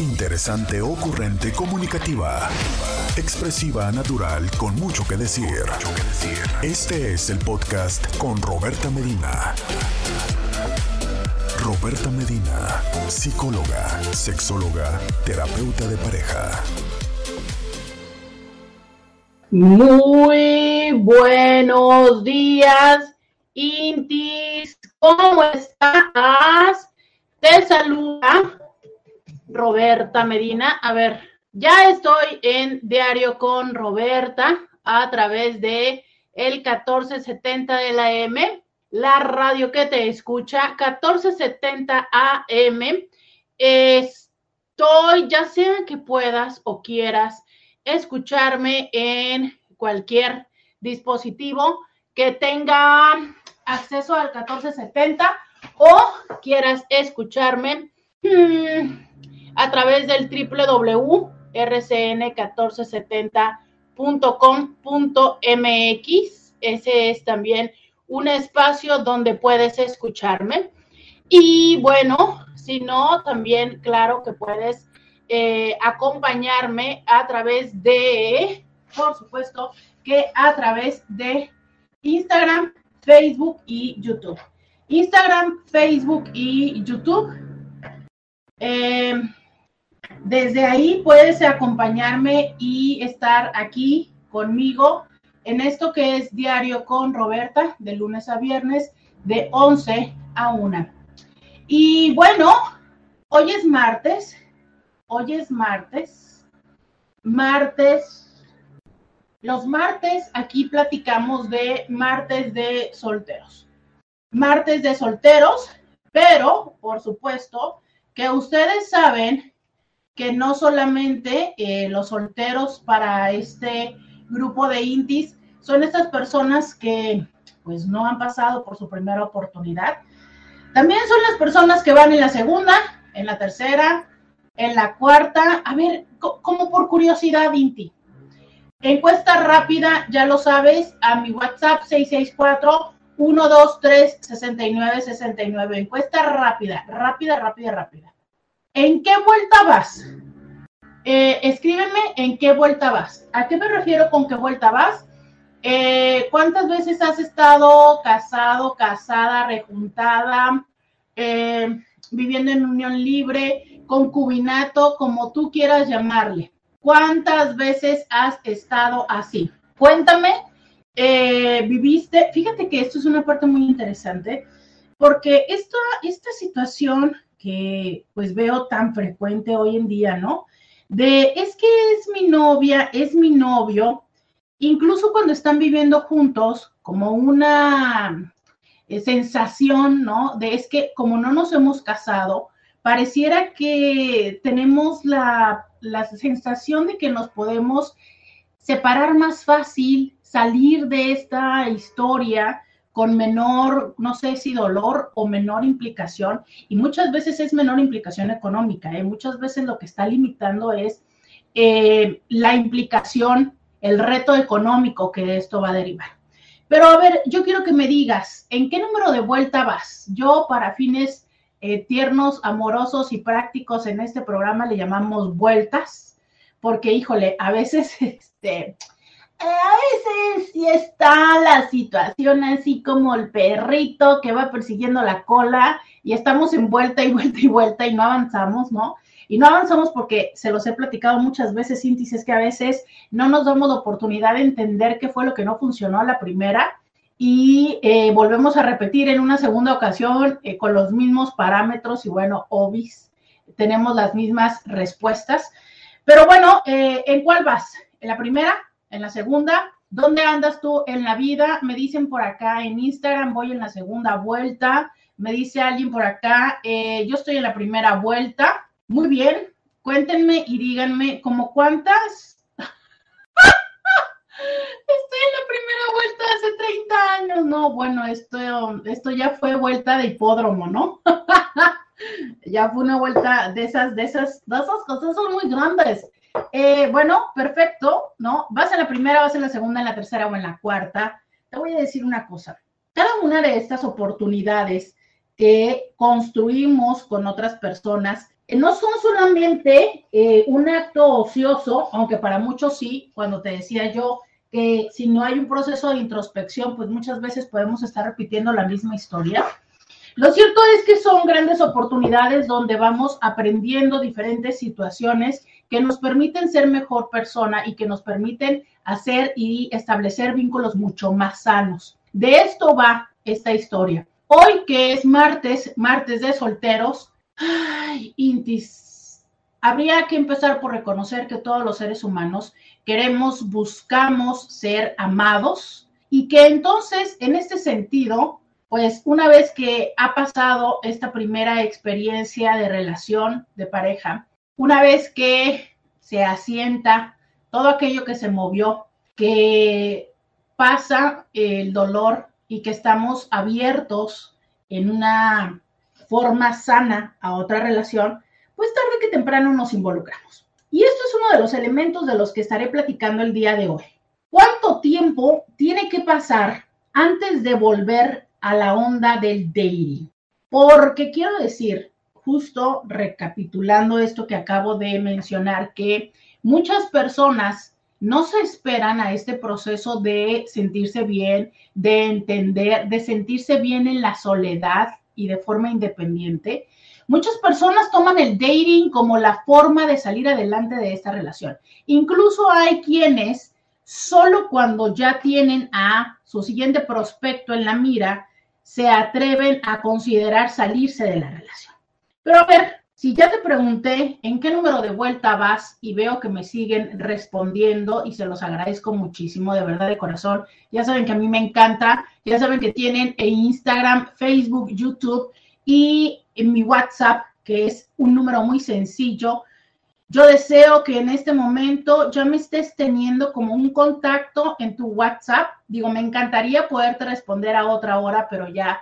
Interesante, ocurrente, comunicativa. Expresiva, natural, con mucho que decir. Este es el podcast con Roberta Medina. Roberta Medina, psicóloga, sexóloga, terapeuta de pareja. Muy buenos días, Intis. ¿Cómo estás? Te saluda Roberta Medina. A ver, ya estoy en Diario con Roberta a través de el 1470 de la M, la radio que te escucha, 1470 AM. Estoy, ya sea que puedas o quieras, escucharme en cualquier dispositivo que tenga acceso al 1470 o quieras escucharme hmm, a través del www.rcn1470.com.mx. Ese es también un espacio donde puedes escucharme. Y bueno, si no, también claro que puedes eh, acompañarme a través de, por supuesto, que a través de Instagram, Facebook y YouTube. Instagram, Facebook y YouTube. Eh, desde ahí puedes acompañarme y estar aquí conmigo en esto que es Diario con Roberta, de lunes a viernes, de 11 a 1. Y bueno, hoy es martes, hoy es martes, martes, los martes aquí platicamos de martes de solteros, martes de solteros, pero por supuesto que ustedes saben que no solamente eh, los solteros para este grupo de intis son estas personas que pues no han pasado por su primera oportunidad. También son las personas que van en la segunda, en la tercera, en la cuarta. A ver, como por curiosidad, Inti. Encuesta rápida, ya lo sabes, a mi WhatsApp 664 123 6969. Encuesta rápida, rápida, rápida, rápida. ¿En qué vuelta vas? Eh, escríbeme en qué vuelta vas. ¿A qué me refiero con qué vuelta vas? Eh, ¿Cuántas veces has estado casado, casada, rejuntada, eh, viviendo en unión libre, concubinato, como tú quieras llamarle? ¿Cuántas veces has estado así? Cuéntame, viviste, fíjate que esto es una parte muy interesante, porque esta, esta situación que pues veo tan frecuente hoy en día, ¿no? De es que es mi novia, es mi novio, incluso cuando están viviendo juntos, como una eh, sensación, ¿no? De es que como no nos hemos casado, pareciera que tenemos la, la sensación de que nos podemos separar más fácil, salir de esta historia, con menor, no sé si dolor o menor implicación, y muchas veces es menor implicación económica, ¿eh? muchas veces lo que está limitando es eh, la implicación, el reto económico que esto va a derivar. Pero a ver, yo quiero que me digas, ¿en qué número de vuelta vas? Yo para fines eh, tiernos, amorosos y prácticos en este programa le llamamos vueltas, porque híjole, a veces este, a veces sí está la situación así como el perrito que va persiguiendo la cola y estamos en vuelta y vuelta y vuelta y no avanzamos, ¿no? Y no avanzamos porque se los he platicado muchas veces, índices que a veces no nos damos la oportunidad de entender qué fue lo que no funcionó la primera y eh, volvemos a repetir en una segunda ocasión eh, con los mismos parámetros y bueno, obis, tenemos las mismas respuestas. Pero bueno, eh, ¿en cuál vas? ¿En la primera? En la segunda. ¿Dónde andas tú en la vida? Me dicen por acá en Instagram, voy en la segunda vuelta. Me dice alguien por acá, eh, yo estoy en la primera vuelta. Muy bien, cuéntenme y díganme como cuántas. Estoy en la primera vuelta hace 30 años. No, bueno, esto, esto ya fue vuelta de hipódromo, ¿no? ya fue una vuelta de esas, de esas, de esas cosas son muy grandes. Eh, bueno, perfecto, ¿no? Vas a la primera, vas a la segunda, en la tercera o en la cuarta. Te voy a decir una cosa. Cada una de estas oportunidades que construimos con otras personas no son solamente eh, un acto ocioso, aunque para muchos sí, cuando te decía yo que si no hay un proceso de introspección, pues muchas veces podemos estar repitiendo la misma historia. Lo cierto es que son grandes oportunidades donde vamos aprendiendo diferentes situaciones que nos permiten ser mejor persona y que nos permiten hacer y establecer vínculos mucho más sanos. De esto va esta historia. Hoy que es martes, martes de solteros, ay, Intis, habría que empezar por reconocer que todos los seres humanos queremos, buscamos ser amados y que entonces, en este sentido, pues una vez que ha pasado esta primera experiencia de relación de pareja, una vez que se asienta todo aquello que se movió, que pasa el dolor y que estamos abiertos en una forma sana a otra relación, pues tarde que temprano nos involucramos. Y esto es uno de los elementos de los que estaré platicando el día de hoy. ¿Cuánto tiempo tiene que pasar antes de volver a la onda del dating? Porque quiero decir, justo recapitulando esto que acabo de mencionar, que muchas personas no se esperan a este proceso de sentirse bien, de entender, de sentirse bien en la soledad y de forma independiente. Muchas personas toman el dating como la forma de salir adelante de esta relación. Incluso hay quienes solo cuando ya tienen a su siguiente prospecto en la mira, se atreven a considerar salirse de la relación. Pero a ver, si ya te pregunté en qué número de vuelta vas y veo que me siguen respondiendo y se los agradezco muchísimo, de verdad de corazón. Ya saben que a mí me encanta, ya saben que tienen en Instagram, Facebook, YouTube y en mi WhatsApp, que es un número muy sencillo. Yo deseo que en este momento ya me estés teniendo como un contacto en tu WhatsApp. Digo, me encantaría poderte responder a otra hora, pero ya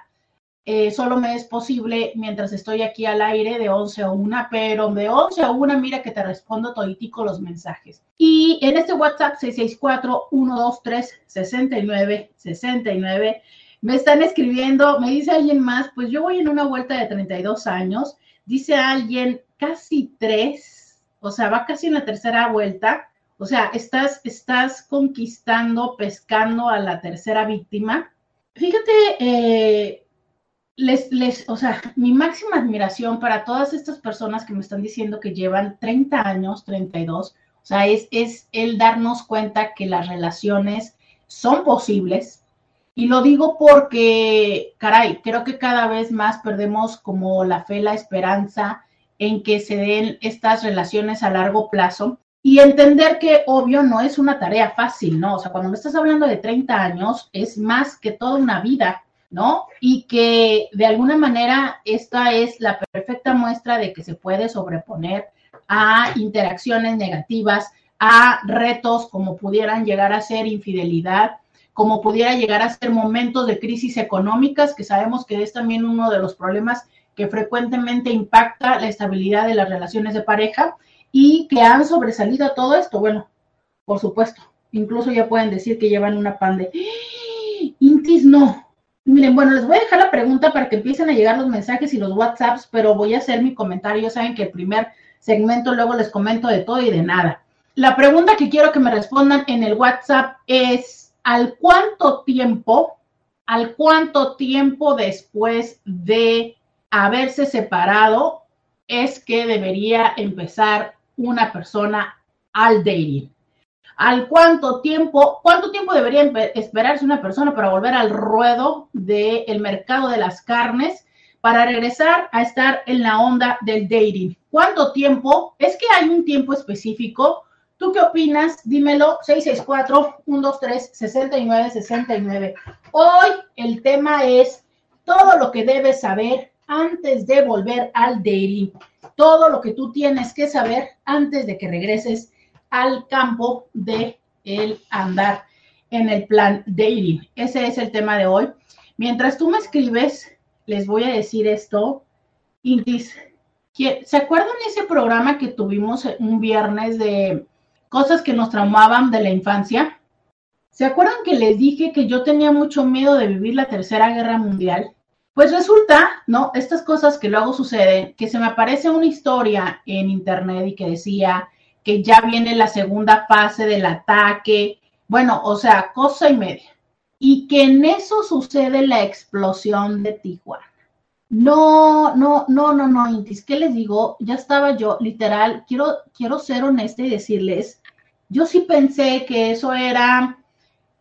eh, solo me es posible mientras estoy aquí al aire de 11 a 1, pero de 11 a 1 mira que te respondo toditico los mensajes. Y en este WhatsApp 664-123-69-69 me están escribiendo, me dice alguien más, pues yo voy en una vuelta de 32 años, dice alguien casi tres, o sea, va casi en la tercera vuelta, o sea, estás, estás conquistando, pescando a la tercera víctima. Fíjate, eh, les, les, o sea, mi máxima admiración para todas estas personas que me están diciendo que llevan 30 años, 32, o sea, es, es el darnos cuenta que las relaciones son posibles. Y lo digo porque, caray, creo que cada vez más perdemos como la fe, la esperanza en que se den estas relaciones a largo plazo y entender que obvio no es una tarea fácil, ¿no? O sea, cuando me estás hablando de 30 años, es más que toda una vida ¿no? Y que de alguna manera esta es la perfecta muestra de que se puede sobreponer a interacciones negativas, a retos como pudieran llegar a ser infidelidad, como pudiera llegar a ser momentos de crisis económicas, que sabemos que es también uno de los problemas que frecuentemente impacta la estabilidad de las relaciones de pareja y que han sobresalido a todo esto. Bueno, por supuesto, incluso ya pueden decir que llevan una pandemia. ¡Ah! Intis no, Miren, bueno, les voy a dejar la pregunta para que empiecen a llegar los mensajes y los WhatsApps, pero voy a hacer mi comentario. Saben que el primer segmento luego les comento de todo y de nada. La pregunta que quiero que me respondan en el WhatsApp es, ¿al cuánto tiempo, al cuánto tiempo después de haberse separado es que debería empezar una persona al dating? Al cuánto tiempo, cuánto tiempo debería esperarse una persona para volver al ruedo del mercado de las carnes, para regresar a estar en la onda del dating. ¿Cuánto tiempo? ¿Es que hay un tiempo específico? ¿Tú qué opinas? Dímelo, 664-123-6969. Hoy el tema es todo lo que debes saber antes de volver al dating. Todo lo que tú tienes que saber antes de que regreses al campo de el andar en el plan dating. Ese es el tema de hoy. Mientras tú me escribes, les voy a decir esto. Intis, ¿se acuerdan ese programa que tuvimos un viernes de cosas que nos traumaban de la infancia? ¿Se acuerdan que les dije que yo tenía mucho miedo de vivir la Tercera Guerra Mundial? Pues resulta, ¿no? Estas cosas que luego suceden, que se me aparece una historia en internet y que decía que ya viene la segunda fase del ataque, bueno, o sea, cosa y media. Y que en eso sucede la explosión de Tijuana. No, no, no, no, no, Intis, ¿qué les digo? Ya estaba yo, literal, quiero, quiero ser honesta y decirles, yo sí pensé que eso era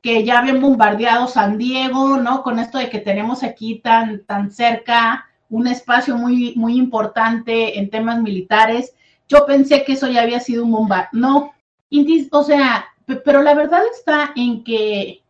que ya habían bombardeado San Diego, ¿no? Con esto de que tenemos aquí tan, tan cerca un espacio muy, muy importante en temas militares. Yo pensé que eso ya había sido un bombardeo. No, o sea, pero la verdad está en que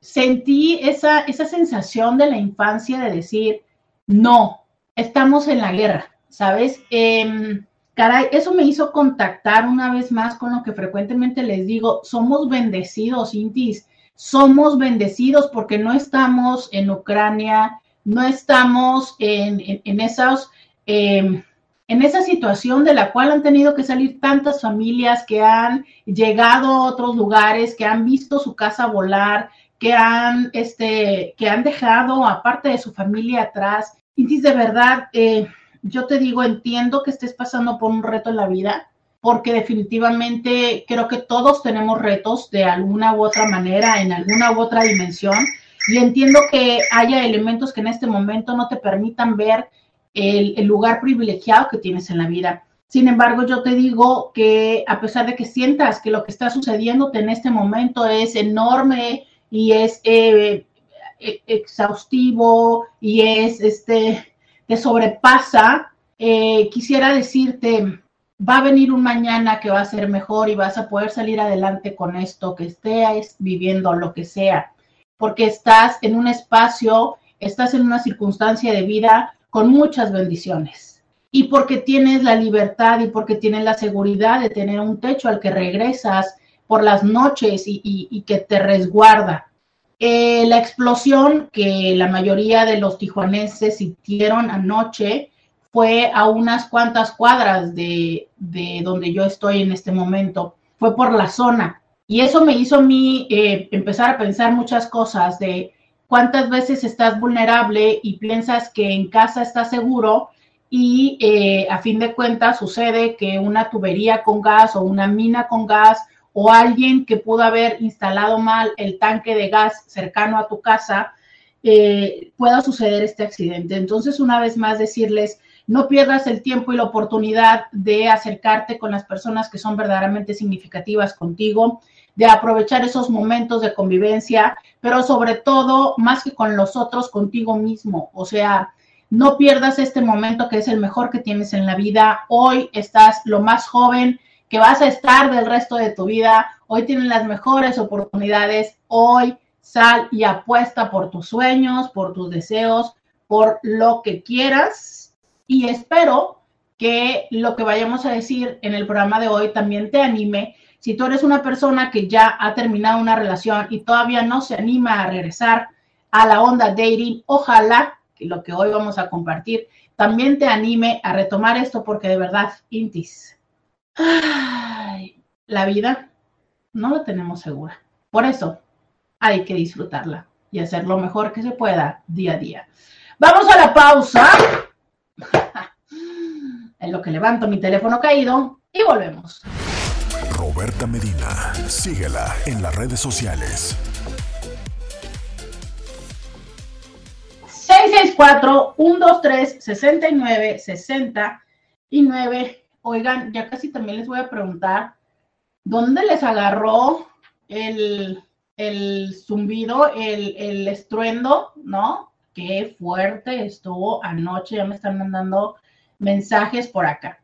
sentí esa, esa sensación de la infancia de decir, no, estamos en la guerra, ¿sabes? Eh, caray, eso me hizo contactar una vez más con lo que frecuentemente les digo, somos bendecidos, Intis, somos bendecidos porque no estamos en Ucrania, no estamos en, en, esos... Em, en esa situación de la cual han tenido que salir tantas familias que han llegado a otros lugares, que han visto su casa volar, que han, este, que han dejado aparte de su familia atrás, y de verdad, eh, yo te digo, entiendo que estés pasando por un reto en la vida, porque definitivamente creo que todos tenemos retos de alguna u otra manera, en alguna u otra dimensión, y entiendo que haya elementos que en este momento no te permitan ver el, lugar privilegiado que tienes en la vida. Sin embargo, yo te digo que a pesar de que sientas que lo que está sucediendo en este momento es enorme y es eh, e, exhaustivo y es este, te sobrepasa, eh, quisiera decirte, va a venir un mañana que va a ser mejor y vas a poder salir adelante con esto, que estés viviendo lo que sea, porque estás en un espacio, estás en una circunstancia de vida con muchas bendiciones. Y porque tienes la libertad y porque tienes la seguridad de tener un techo al que regresas por las noches y que te resguarda. Eh, la explosión que la mayoría de los tijuanenses sintieron anoche fue a unas cuantas cuadras de, donde yo estoy en este momento. Fue por la zona. Y eso me hizo a mí eh, empezar a pensar muchas cosas de cuántas veces estás vulnerable y piensas que en casa estás seguro y eh, a fin de cuentas sucede que una tubería con gas o una mina con gas o alguien que pudo haber instalado mal el tanque de gas cercano a tu casa, eh, pueda suceder este accidente. Entonces, una vez más, decirles, no pierdas el tiempo y la oportunidad de acercarte con las personas que son verdaderamente significativas contigo, de aprovechar esos momentos de convivencia, pero sobre todo, más que con los otros, contigo mismo. O sea, no pierdas este momento que es el mejor que tienes en la vida. Hoy estás lo más joven, que vas a estar del resto de tu vida. Hoy tienes las mejores oportunidades. Hoy sal y apuesta por tus sueños, por tus deseos, por lo que quieras. Y espero que lo que vayamos a decir en el programa de hoy también te anime. Si tú eres una persona que ya ha terminado una relación y todavía no se anima a regresar a la onda dating, ojalá que lo que hoy vamos a compartir también te anime a retomar esto porque de verdad, Intis, la vida no la tenemos segura. Por eso hay que disfrutarla y hacer lo mejor que se pueda día a día. Vamos a la pausa. en lo que levanto mi teléfono caído y volvemos. Roberta Medina, síguela en las redes sociales. 664-123-69-69 Oigan, ya casi también les voy a preguntar, ¿dónde les agarró el, zumbido, el, estruendo, no? Qué fuerte estuvo anoche, ya me están mandando mensajes por acá.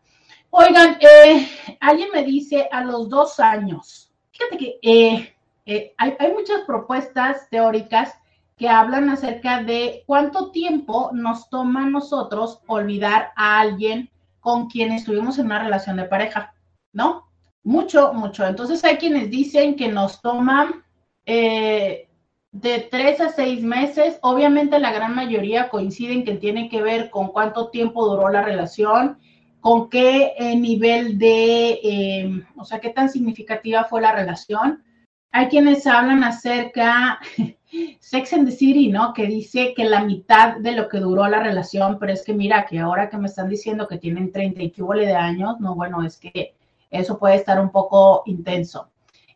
Oigan, eh, alguien me dice a los dos años, fíjate que eh, eh, hay, hay muchas propuestas teóricas que hablan acerca de cuánto tiempo nos toma a nosotros olvidar a alguien con quien estuvimos en una relación de pareja, ¿no? Mucho, mucho. Entonces hay quienes dicen que nos toman eh, de tres a seis meses. Obviamente la gran mayoría coinciden que tiene que ver con cuánto tiempo duró la relación, con qué eh, nivel de, em, o sea, qué tan significativa fue la relación. hay quienes hablan acerca Sex and the City, ¿no? Que dice que la mitad de lo que duró la relación, pero es que mira, que ahora que me están diciendo que tienen 30 y de años, no, bueno, es que eso puede estar un poco intenso.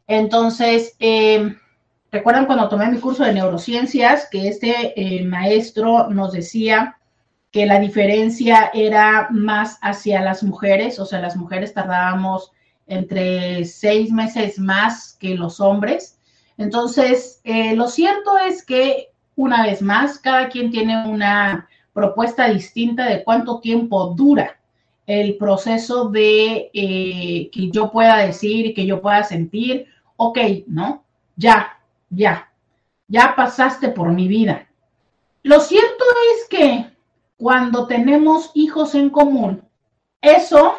Entonces, eh, recuerdan cuando tomé mi curso de neurociencias que este eh, maestro nos decía que la diferencia era más hacia las mujeres, o sea, las mujeres tardábamos entre seis meses más que los hombres. Entonces, eh, lo cierto es que, una vez más, cada quien tiene una propuesta distinta de cuánto tiempo dura el proceso de eh, que yo pueda decir que yo pueda sentir, ok, ¿no? Ya, ya, ya pasaste por mi vida. Lo cierto es que cuando tenemos hijos en común, eso,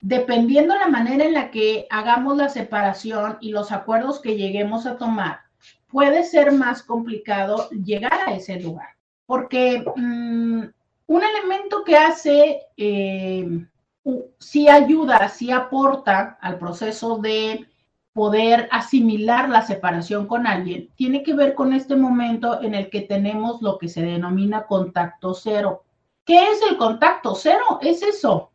dependiendo la manera en la que hagamos la separación y los acuerdos que lleguemos a tomar, puede ser más complicado llegar a ese lugar. Porque mm, un elemento que hace, eh, sí ayuda, sí aporta al proceso de poder asimilar la separación con alguien, tiene que ver con este momento en el que tenemos lo que se denomina contacto cero. ¿Qué es el contacto cero? Es eso.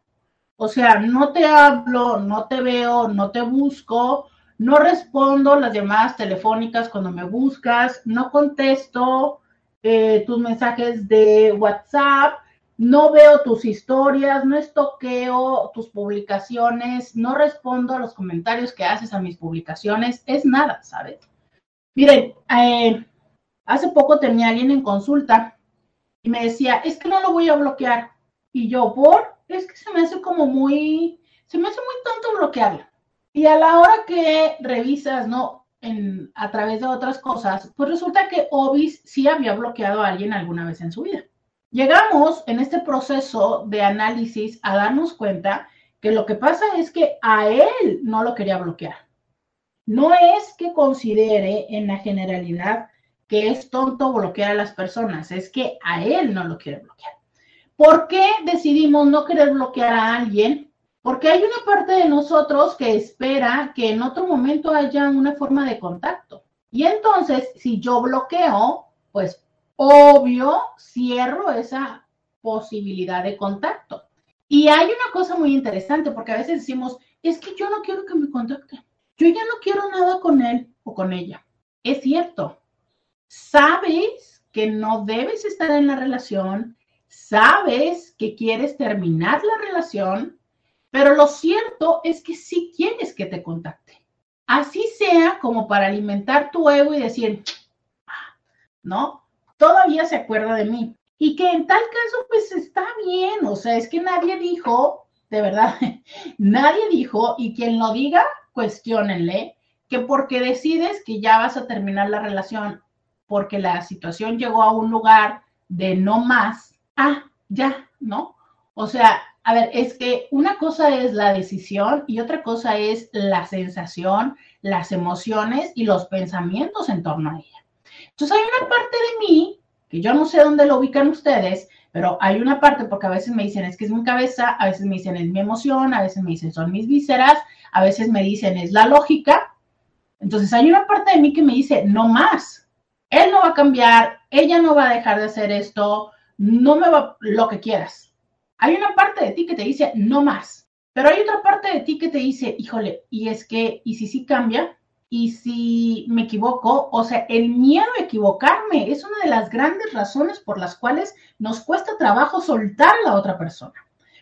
O sea, no te hablo, no te veo, no te busco, no respondo las llamadas telefónicas cuando me buscas, no contesto eh, tus mensajes de WhatsApp, no veo tus historias, no estoqueo tus publicaciones, no respondo a los comentarios que haces a mis publicaciones, es nada, ¿sabes? Miren, eh, hace poco tenía alguien en consulta y me decía, es que no lo voy a bloquear. Y yo, por, es que se me hace como muy, se me hace muy tonto bloquearla. Y a la hora que revisas, ¿no? En, a través de otras cosas, pues resulta que Obis sí había bloqueado a alguien alguna vez en su vida. Llegamos en este proceso de análisis a darnos cuenta que lo que pasa es que a él no lo quería bloquear. No es que considere en la generalidad que es tonto bloquear a las personas, es que a él no lo quiere bloquear. ¿Por qué decidimos no querer bloquear a alguien? Porque hay una parte de nosotros que espera que en otro momento haya una forma de contacto. Y entonces, si yo bloqueo, pues obvio, cierro esa posibilidad de contacto. Y hay una cosa muy interesante, porque a veces decimos, es que yo no quiero que me contacte. Yo ya no quiero nada con él o con ella. Es cierto. Sabes que no debes estar en la relación, sabes que quieres terminar la relación, pero lo cierto es que sí quieres que te contacte. Así sea como para alimentar tu ego y decir, ah, ¿no? Todavía se acuerda de mí. Y que en tal caso, pues está bien, o sea, es que nadie dijo, de verdad, nadie dijo, y quien lo diga, cuestionenle, que porque decides que ya vas a terminar la relación, porque la situación llegó a un lugar de no más, ah, ya, ¿no? O sea, a ver, es que una cosa es la decisión y otra cosa es la sensación, las emociones y los pensamientos en torno a ella. Entonces hay una parte de mí, que yo no sé dónde lo ubican ustedes, pero hay una parte, porque a veces me dicen es que es mi cabeza, a veces me dicen es mi emoción, a veces me dicen son mis vísceras, a veces me dicen es la lógica. Entonces hay una parte de mí que me dice no más. Él no va a cambiar, ella no va a dejar de hacer esto, no me va lo que quieras. Hay una parte de ti que te dice no más, pero hay otra parte de ti que te dice, híjole, y es que, ¿y si sí cambia? Y si me equivoco, o sea, el miedo a equivocarme es una de las grandes razones por las cuales nos cuesta trabajo soltar a la otra persona.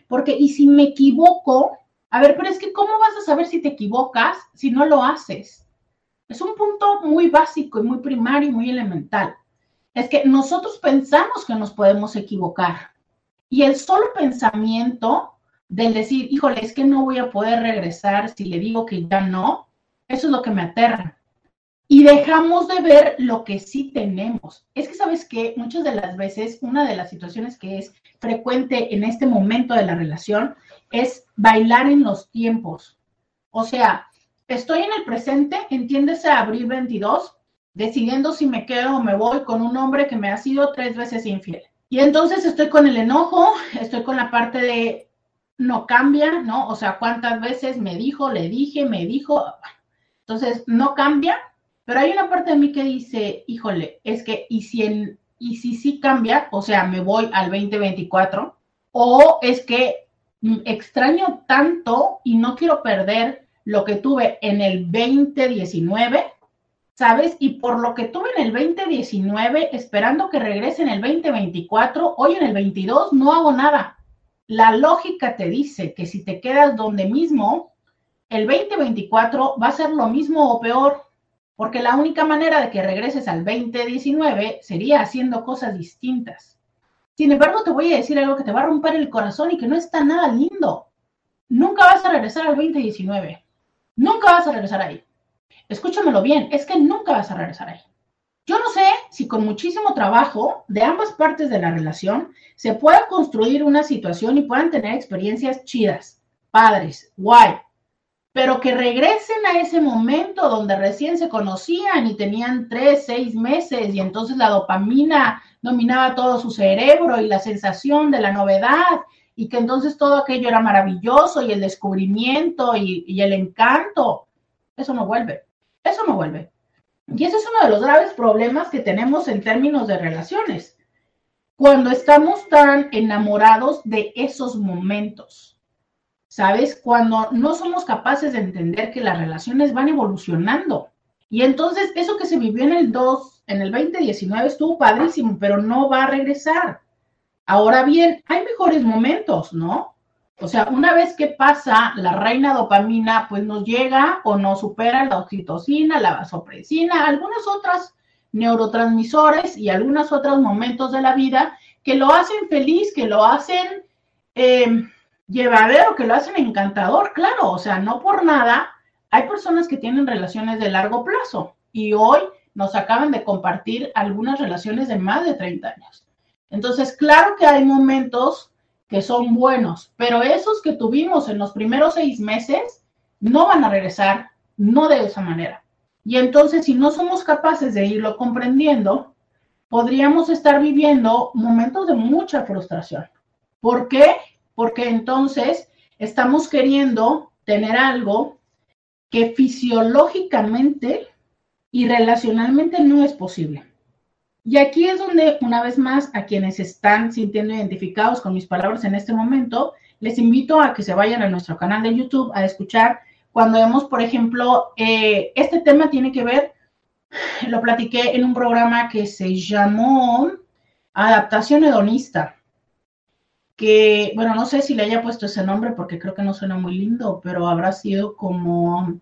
Porque, y si me equivoco, a ver, pero es que ¿cómo vas a saber si te equivocas si no lo haces? Es un punto muy básico y muy primario y muy elemental. Es que nosotros pensamos que nos podemos equivocar. Y el solo pensamiento del decir, híjole, es que no voy a poder regresar si le digo que ya no, eso es lo que me aterra. Y dejamos de ver lo que sí tenemos. Es que, ¿sabes que Muchas de las veces, una de las situaciones que es frecuente en este momento de la relación es bailar en los tiempos. O sea, estoy en el presente, entiéndese abril 22, decidiendo si me quedo o me voy con un hombre que me ha sido tres veces infiel. Y entonces estoy con el enojo, estoy con la parte de no cambia, ¿no? O sea, cuántas veces me dijo, le dije, me dijo, Entonces, no cambia, pero hay una parte de mí que dice, híjole, es que, ¿y si, en, y si sí cambia? O sea, me voy al 2024, o es que extraño tanto y no quiero perder lo que tuve en el 2019, ¿sabes? Y por lo que tuve en el 2019, esperando que regrese en el 2024, hoy en el 22 no hago nada. La lógica te dice que si te quedas donde mismo, el 2024 va a ser lo mismo o peor, porque la única manera de que regreses al 2019 sería haciendo cosas distintas. Sin embargo, te voy a decir algo que te va a romper el corazón y que no está nada lindo. Nunca vas a regresar al 2019. Nunca vas a regresar ahí. Escúchamelo bien, es que nunca vas a regresar ahí. Yo no sé si con muchísimo trabajo de ambas partes de la relación se pueda construir una situación y puedan tener experiencias chidas, padres, guay, pero que regresen a ese momento donde recién se conocían y tenían tres, seis meses y entonces la dopamina dominaba todo su cerebro y la sensación de la novedad y que entonces todo aquello era maravilloso y el descubrimiento y, el encanto. Eso no vuelve, eso no vuelve. Y ese es uno de los graves problemas que tenemos en términos de relaciones. Cuando estamos tan enamorados de esos momentos ¿sabes? Cuando no somos capaces de entender que las relaciones van evolucionando. Y entonces eso que se vivió en el 2, en el 2019 estuvo padrísimo, pero no va a regresar. Ahora bien, hay mejores momentos, ¿no? O sea, una vez que pasa la reina dopamina, pues nos llega o nos supera la oxitocina, la vasopresina, algunas otras neurotransmisores y algunos otros momentos de la vida que lo hacen feliz, que lo hacen eh, llevadero, que lo hacen encantador, claro, o sea, no por nada. Hay personas que tienen relaciones de largo plazo y hoy nos acaban de compartir algunas relaciones de más de 30 años. Entonces, claro que hay momentos que son buenos, pero esos que tuvimos en los primeros seis meses no van a regresar, no de esa manera. Y entonces, si no somos capaces de irlo comprendiendo, podríamos estar viviendo momentos de mucha frustración. ¿Por qué? Porque entonces estamos queriendo tener algo que fisiológicamente y relacionalmente no es posible. Y aquí es donde, una vez más, a quienes están sintiendo identificados con mis palabras en este momento, les invito a que se vayan a nuestro canal de YouTube a escuchar cuando vemos, por ejemplo, eh, este tema tiene que ver, lo platiqué en un programa que se llamó Adaptación Hedonista que, bueno, no sé si le haya puesto ese nombre porque creo que no suena muy lindo, pero habrá sido como,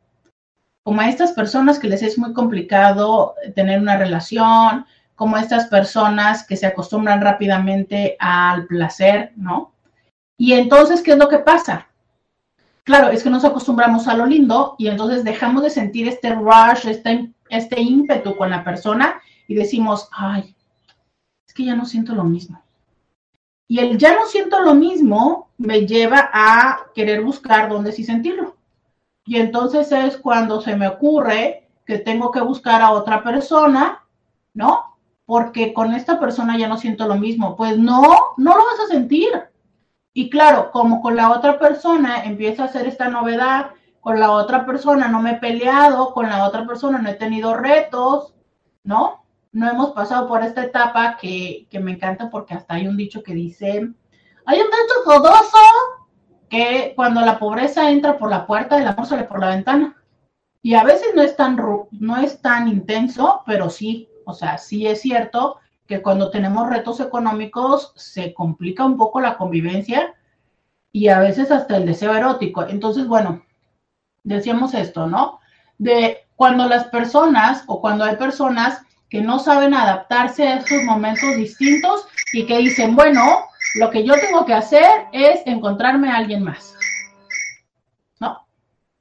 como a estas personas que les es muy complicado tener una relación, como a estas personas que se acostumbran rápidamente al placer, ¿no? Y entonces, ¿qué es lo que pasa? Claro, es que nos acostumbramos a lo lindo y entonces dejamos de sentir este rush, este, este ímpetu con la persona y decimos, ay, es que ya no siento lo mismo y el ya no siento lo mismo me lleva a querer buscar dónde sí sentirlo. Y entonces es cuando se me ocurre que tengo que buscar a otra persona, ¿no? Porque con esta persona ya no siento lo mismo. Pues no, no lo vas a sentir. Y claro, como con la otra persona empieza a hacer esta novedad, con la otra persona no me he peleado, con la otra persona no he tenido retos, ¿no? No hemos pasado por esta etapa que, me encanta porque hasta hay un dicho que dice, hay un dicho fodoso que cuando la pobreza entra por la puerta, el amor sale por la ventana. Y a veces no es tan, no es tan intenso, pero sí, o sea, sí es cierto que cuando tenemos retos económicos se complica un poco la convivencia y a veces hasta el deseo erótico. Entonces, bueno, decíamos esto, ¿no? De cuando las personas o cuando hay personas que no saben adaptarse a estos momentos distintos y que dicen, bueno, lo que yo tengo que hacer es encontrarme a alguien más. ¿No?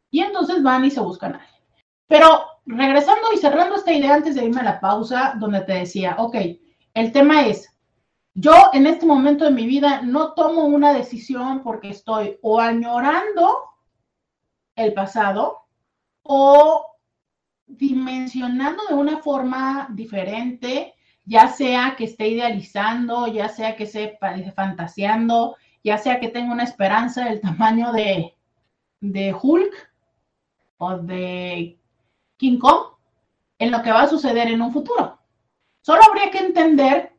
Y entonces van y se buscan a alguien. Pero regresando y cerrando esta idea antes de irme a la pausa, donde te decía, ok, el tema es, yo en este momento de mi vida no tomo una decisión porque estoy o añorando el pasado o dimensionando de una forma diferente, ya sea que esté idealizando, ya sea que esté fantaseando, ya sea que tenga una esperanza del tamaño de, de Hulk o de King Kong en lo que va a suceder en un futuro. Solo habría que entender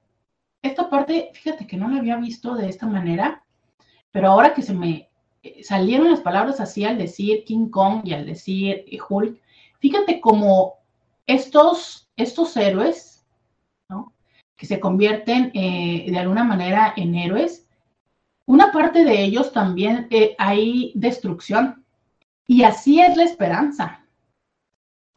esta parte, fíjate que no la había visto de esta manera, pero ahora que se me eh, salieron las palabras así al decir King Kong y al decir Hulk, fíjate cómo estos, estos héroes, que se convierten eh, de alguna manera en héroes, una parte de ellos también eh, hay destrucción. Y así es la esperanza.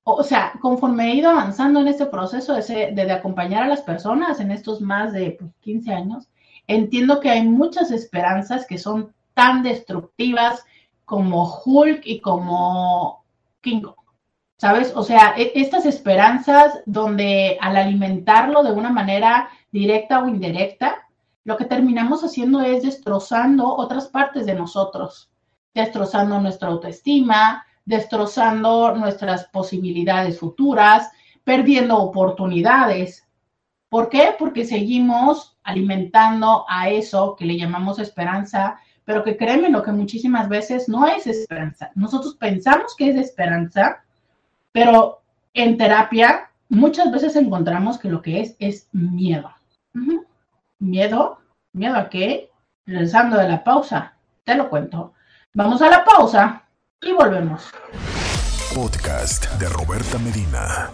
O sea, conforme he ido avanzando en este proceso de, acompañar a las personas en estos más de 15 pues, años, entiendo que hay muchas esperanzas que son tan destructivas como Hulk y como King Kong. ¿Sabes? O sea, e, estas esperanzas donde al alimentarlo de una manera directa o indirecta, lo que terminamos haciendo es destrozando otras partes de nosotros, destrozando nuestra autoestima, destrozando nuestras posibilidades futuras, perdiendo oportunidades. ¿Por qué? Porque seguimos alimentando a eso que le llamamos esperanza, pero que créeme lo que muchísimas veces no es esperanza. Nosotros pensamos que es esperanza, pero en terapia muchas veces encontramos que lo que es es miedo. Miedo, miedo a qué? Regresando de la pausa, te lo cuento. Vamos a la pausa y volvemos. Podcast de Roberta Medina.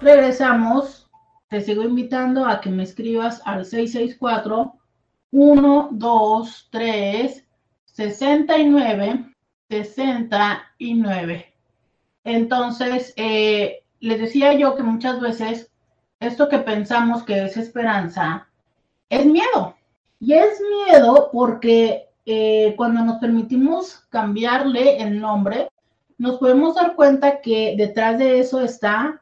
Regresamos. Te sigo invitando a que me escribas al 664 1, 2, 3, 69, 69. Entonces, eh, les decía yo que muchas veces esto que pensamos que es esperanza es miedo. Y es miedo porque eh, cuando nos permitimos cambiarle el nombre, nos podemos dar cuenta que detrás de eso está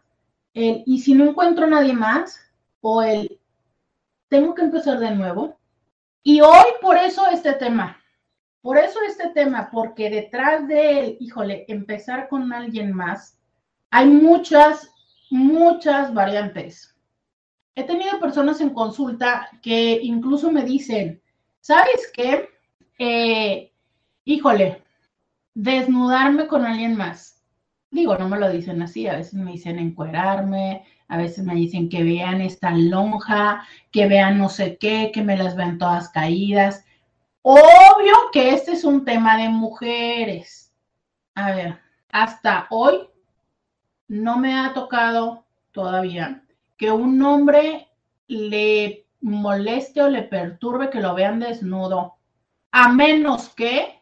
el, y si no encuentro a nadie más, o el, tengo que empezar de nuevo, y hoy por eso este tema, por eso este tema, porque detrás de híjole, empezar con alguien más, hay muchas, muchas variantes. He tenido personas en consulta que incluso me dicen, ¿sabes qué? Eh, híjole, desnudarme con alguien más. Digo, no me lo dicen así, a veces me dicen encuerarme, a veces me dicen que vean esta lonja, que vean no sé qué, que me las vean todas caídas. Obvio que este es un tema de mujeres. A ver, hasta hoy no me ha tocado todavía que un hombre le moleste o le perturbe que lo vean desnudo, a menos que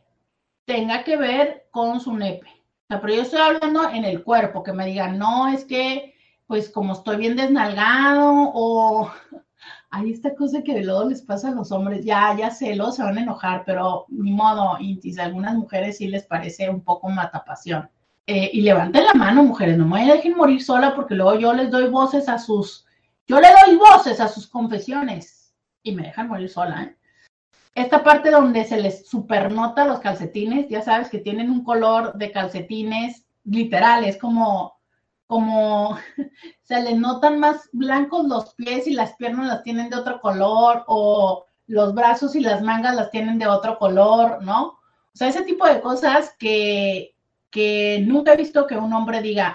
tenga que ver con su nepe. pero yo estoy hablando en el cuerpo, que me digan, no, es que pues como estoy bien desnalgado o hay esta cosa que luego les pasa a los hombres, ya, ya sé, luego se van a enojar, pero ni modo, Intis, a algunas mujeres sí les parece un poco matapasión. Eh, y levanten la mano, mujeres, no me dejen morir sola porque luego yo les doy voces a sus, yo le doy voces a sus confesiones y me dejan morir sola, ¿eh? Esta parte donde se les supernota los calcetines, ya sabes que tienen un color de calcetines literal, es como como se le notan más blancos los pies y las piernas las tienen de otro color o los brazos y las mangas las tienen de otro color, ¿no? O sea, ese tipo de cosas que, que nunca he visto que un hombre diga,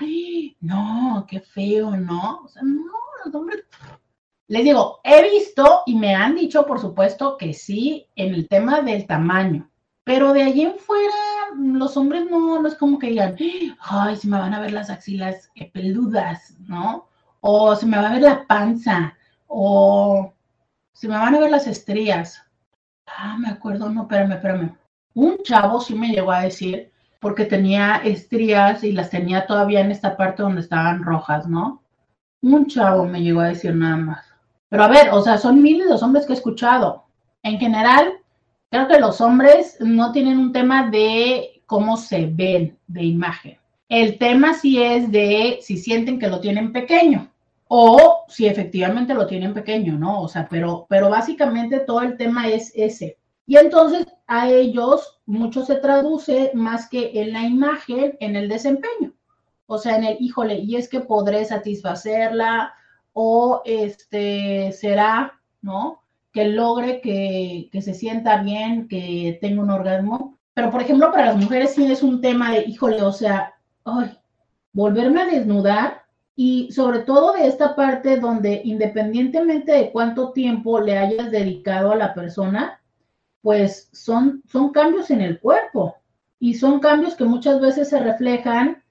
no, qué feo, ¿no? O sea, no, los hombres... Les digo, he visto y me han dicho, por supuesto, que sí, en el tema del tamaño, pero de allí en fuera los hombres no, no es como que digan, ay, se me van a ver las axilas peludas, ¿no? O se me va a ver la panza, o se me van a ver las estrías. Ah, me acuerdo, no, espérame, espérame. Un chavo sí me llegó a decir, porque tenía estrías y las tenía todavía en esta parte donde estaban rojas, ¿no? Un chavo me llegó a decir nada más. Pero a ver, o sea, son miles de hombres que he escuchado. En general, Creo que los hombres no tienen un tema de cómo se ven de imagen. El tema sí es de si sienten que lo tienen pequeño o si efectivamente lo tienen pequeño, ¿no? O sea, pero, pero básicamente todo el tema es ese. Y entonces a ellos mucho se traduce más que en la imagen, en el desempeño. O sea, en el, híjole, y es que podré satisfacerla o este será, ¿no? Que logre que, se sienta bien, que tenga un orgasmo. Pero, por ejemplo, para las mujeres sí es un tema de, híjole, o sea, ay, volverme a desnudar y sobre todo de esta parte donde independientemente de cuánto tiempo le hayas dedicado a la persona, pues son, son cambios en el cuerpo y son cambios que muchas veces se reflejan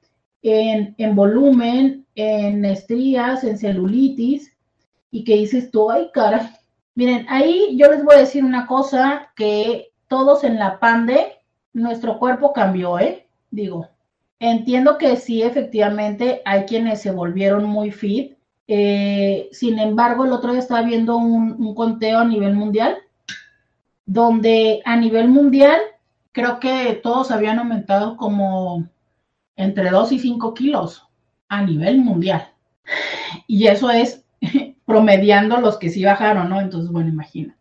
en, en volumen, en estrías, en celulitis y que dices tú, ay cara. Miren, ahí yo les voy a decir una cosa que todos en la pande, nuestro cuerpo cambió, ¿eh? Digo, entiendo que sí, efectivamente, hay quienes se volvieron muy fit. Eh, sin embargo, el otro día estaba viendo un, un conteo a nivel mundial, donde a nivel mundial creo que todos habían aumentado como entre 2 y 5 kilos a nivel mundial. Y eso es promediando los que sí bajaron, ¿no? Entonces, bueno, imagínate.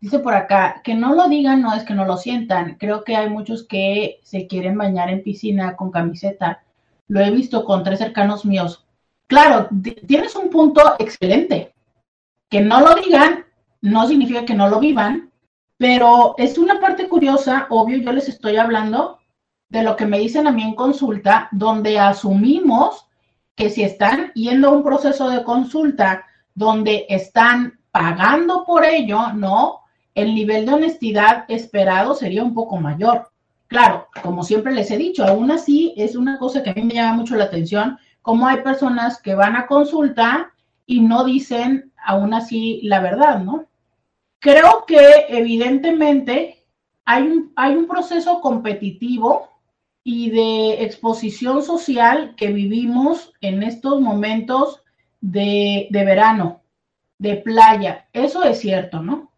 Dice por acá, que no lo digan no es que no lo sientan. Creo que hay muchos que se quieren bañar en piscina con camiseta. Lo he visto con tres cercanos míos. Claro, tienes un punto excelente. Que no lo digan no significa que no lo vivan, pero es una parte curiosa, obvio, yo les estoy hablando de lo que me dicen a mí en consulta, donde asumimos que si están yendo a un proceso de consulta donde están pagando por ello, ¿no? El nivel de honestidad esperado sería un poco mayor. Claro, como siempre les he dicho, aún así es una cosa que a mí me llama mucho la atención, como hay personas que van a consulta y no dicen aún así la verdad, ¿no? Creo que evidentemente hay un, hay un proceso competitivo y de exposición social que vivimos en estos momentos de, verano, de playa. Eso es cierto, ¿no?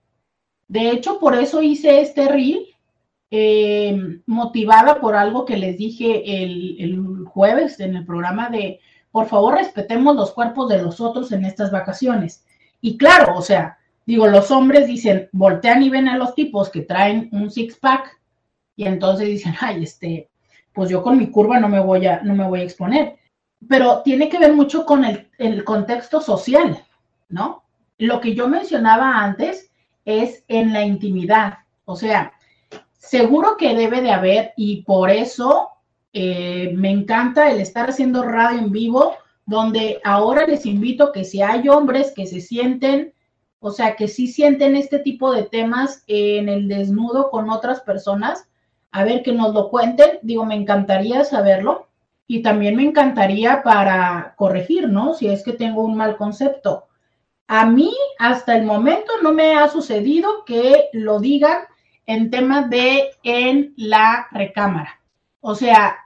De hecho, por eso hice este reel, eh, motivada por algo que les dije el, el, jueves en el programa de, por favor, respetemos los cuerpos de los otros en estas vacaciones. Y claro, o sea, digo, los hombres dicen, voltean y ven a los tipos que traen un six-pack y entonces dicen, ay, este, pues yo con mi curva no me voy a, no me voy a exponer. Pero tiene que ver mucho con el, contexto social, ¿no? Lo que yo mencionaba antes es en la intimidad. O sea, seguro que debe de haber, y por eso eh, me encanta el estar haciendo radio en vivo, donde ahora les invito que si hay hombres que se sienten, o sea, que sí sienten este tipo de temas en el desnudo con otras personas, a ver que nos lo cuenten. Digo, me encantaría saberlo y también me encantaría para corregir, ¿no? Si es que tengo un mal concepto. A mí hasta el momento no me ha sucedido que lo digan en temas de en la recámara. O sea,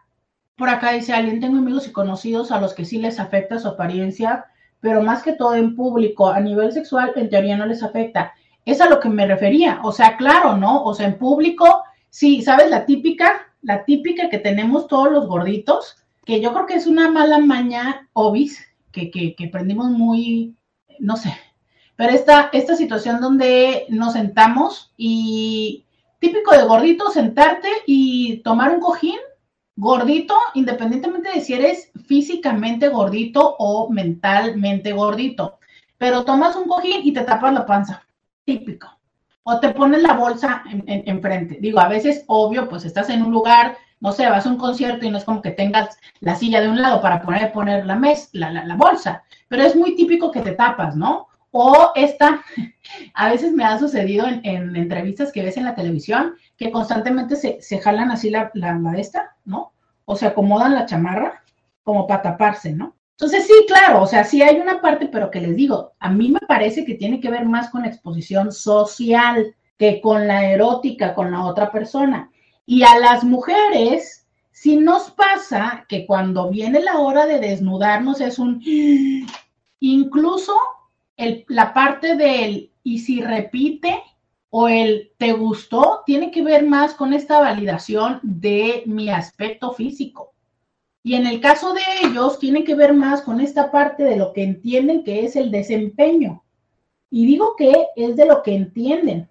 por acá dice alguien, tengo amigos y conocidos a los que sí les afecta su apariencia, pero más que todo en público, a nivel sexual, en teoría no les afecta. Es a lo que me refería. O sea, claro, ¿no? O sea, en público Sí, ¿sabes? La típica, la típica que tenemos todos los gorditos, que yo creo que es una mala maña, obis, que, que, muy, no sé, pero esta, esta situación donde nos sentamos y típico de gordito, sentarte y tomar un cojín, gordito, independientemente de si eres físicamente gordito o mentalmente gordito, pero tomas un cojín y te tapas la panza, típico. O te pones la bolsa enfrente. En, Digo, a veces, obvio, pues estás en un lugar, no sé, vas a un concierto y no es como que tengas la silla de un lado para poner, poner la, mes, la, la, bolsa, pero es muy típico que te tapas, ¿no? O esta, a veces me ha sucedido en, en, entrevistas que ves en la televisión, que constantemente se, se jalan así la, la, esta, ¿no? O se acomodan la chamarra como para taparse, ¿no? Entonces, sí, claro, o sea, sí hay una parte, pero que les digo, a mí me parece que tiene que ver más con la exposición social que con la erótica, con la otra persona. Y a las mujeres, sí nos pasa que cuando viene la hora de desnudarnos es un, incluso el, la parte del, y si repite, o el te gustó, tiene que ver más con esta validación de mi aspecto físico. Y en el caso de ellos, tiene que ver más con esta parte de lo que entienden que es el desempeño. Y digo que es de lo que entienden,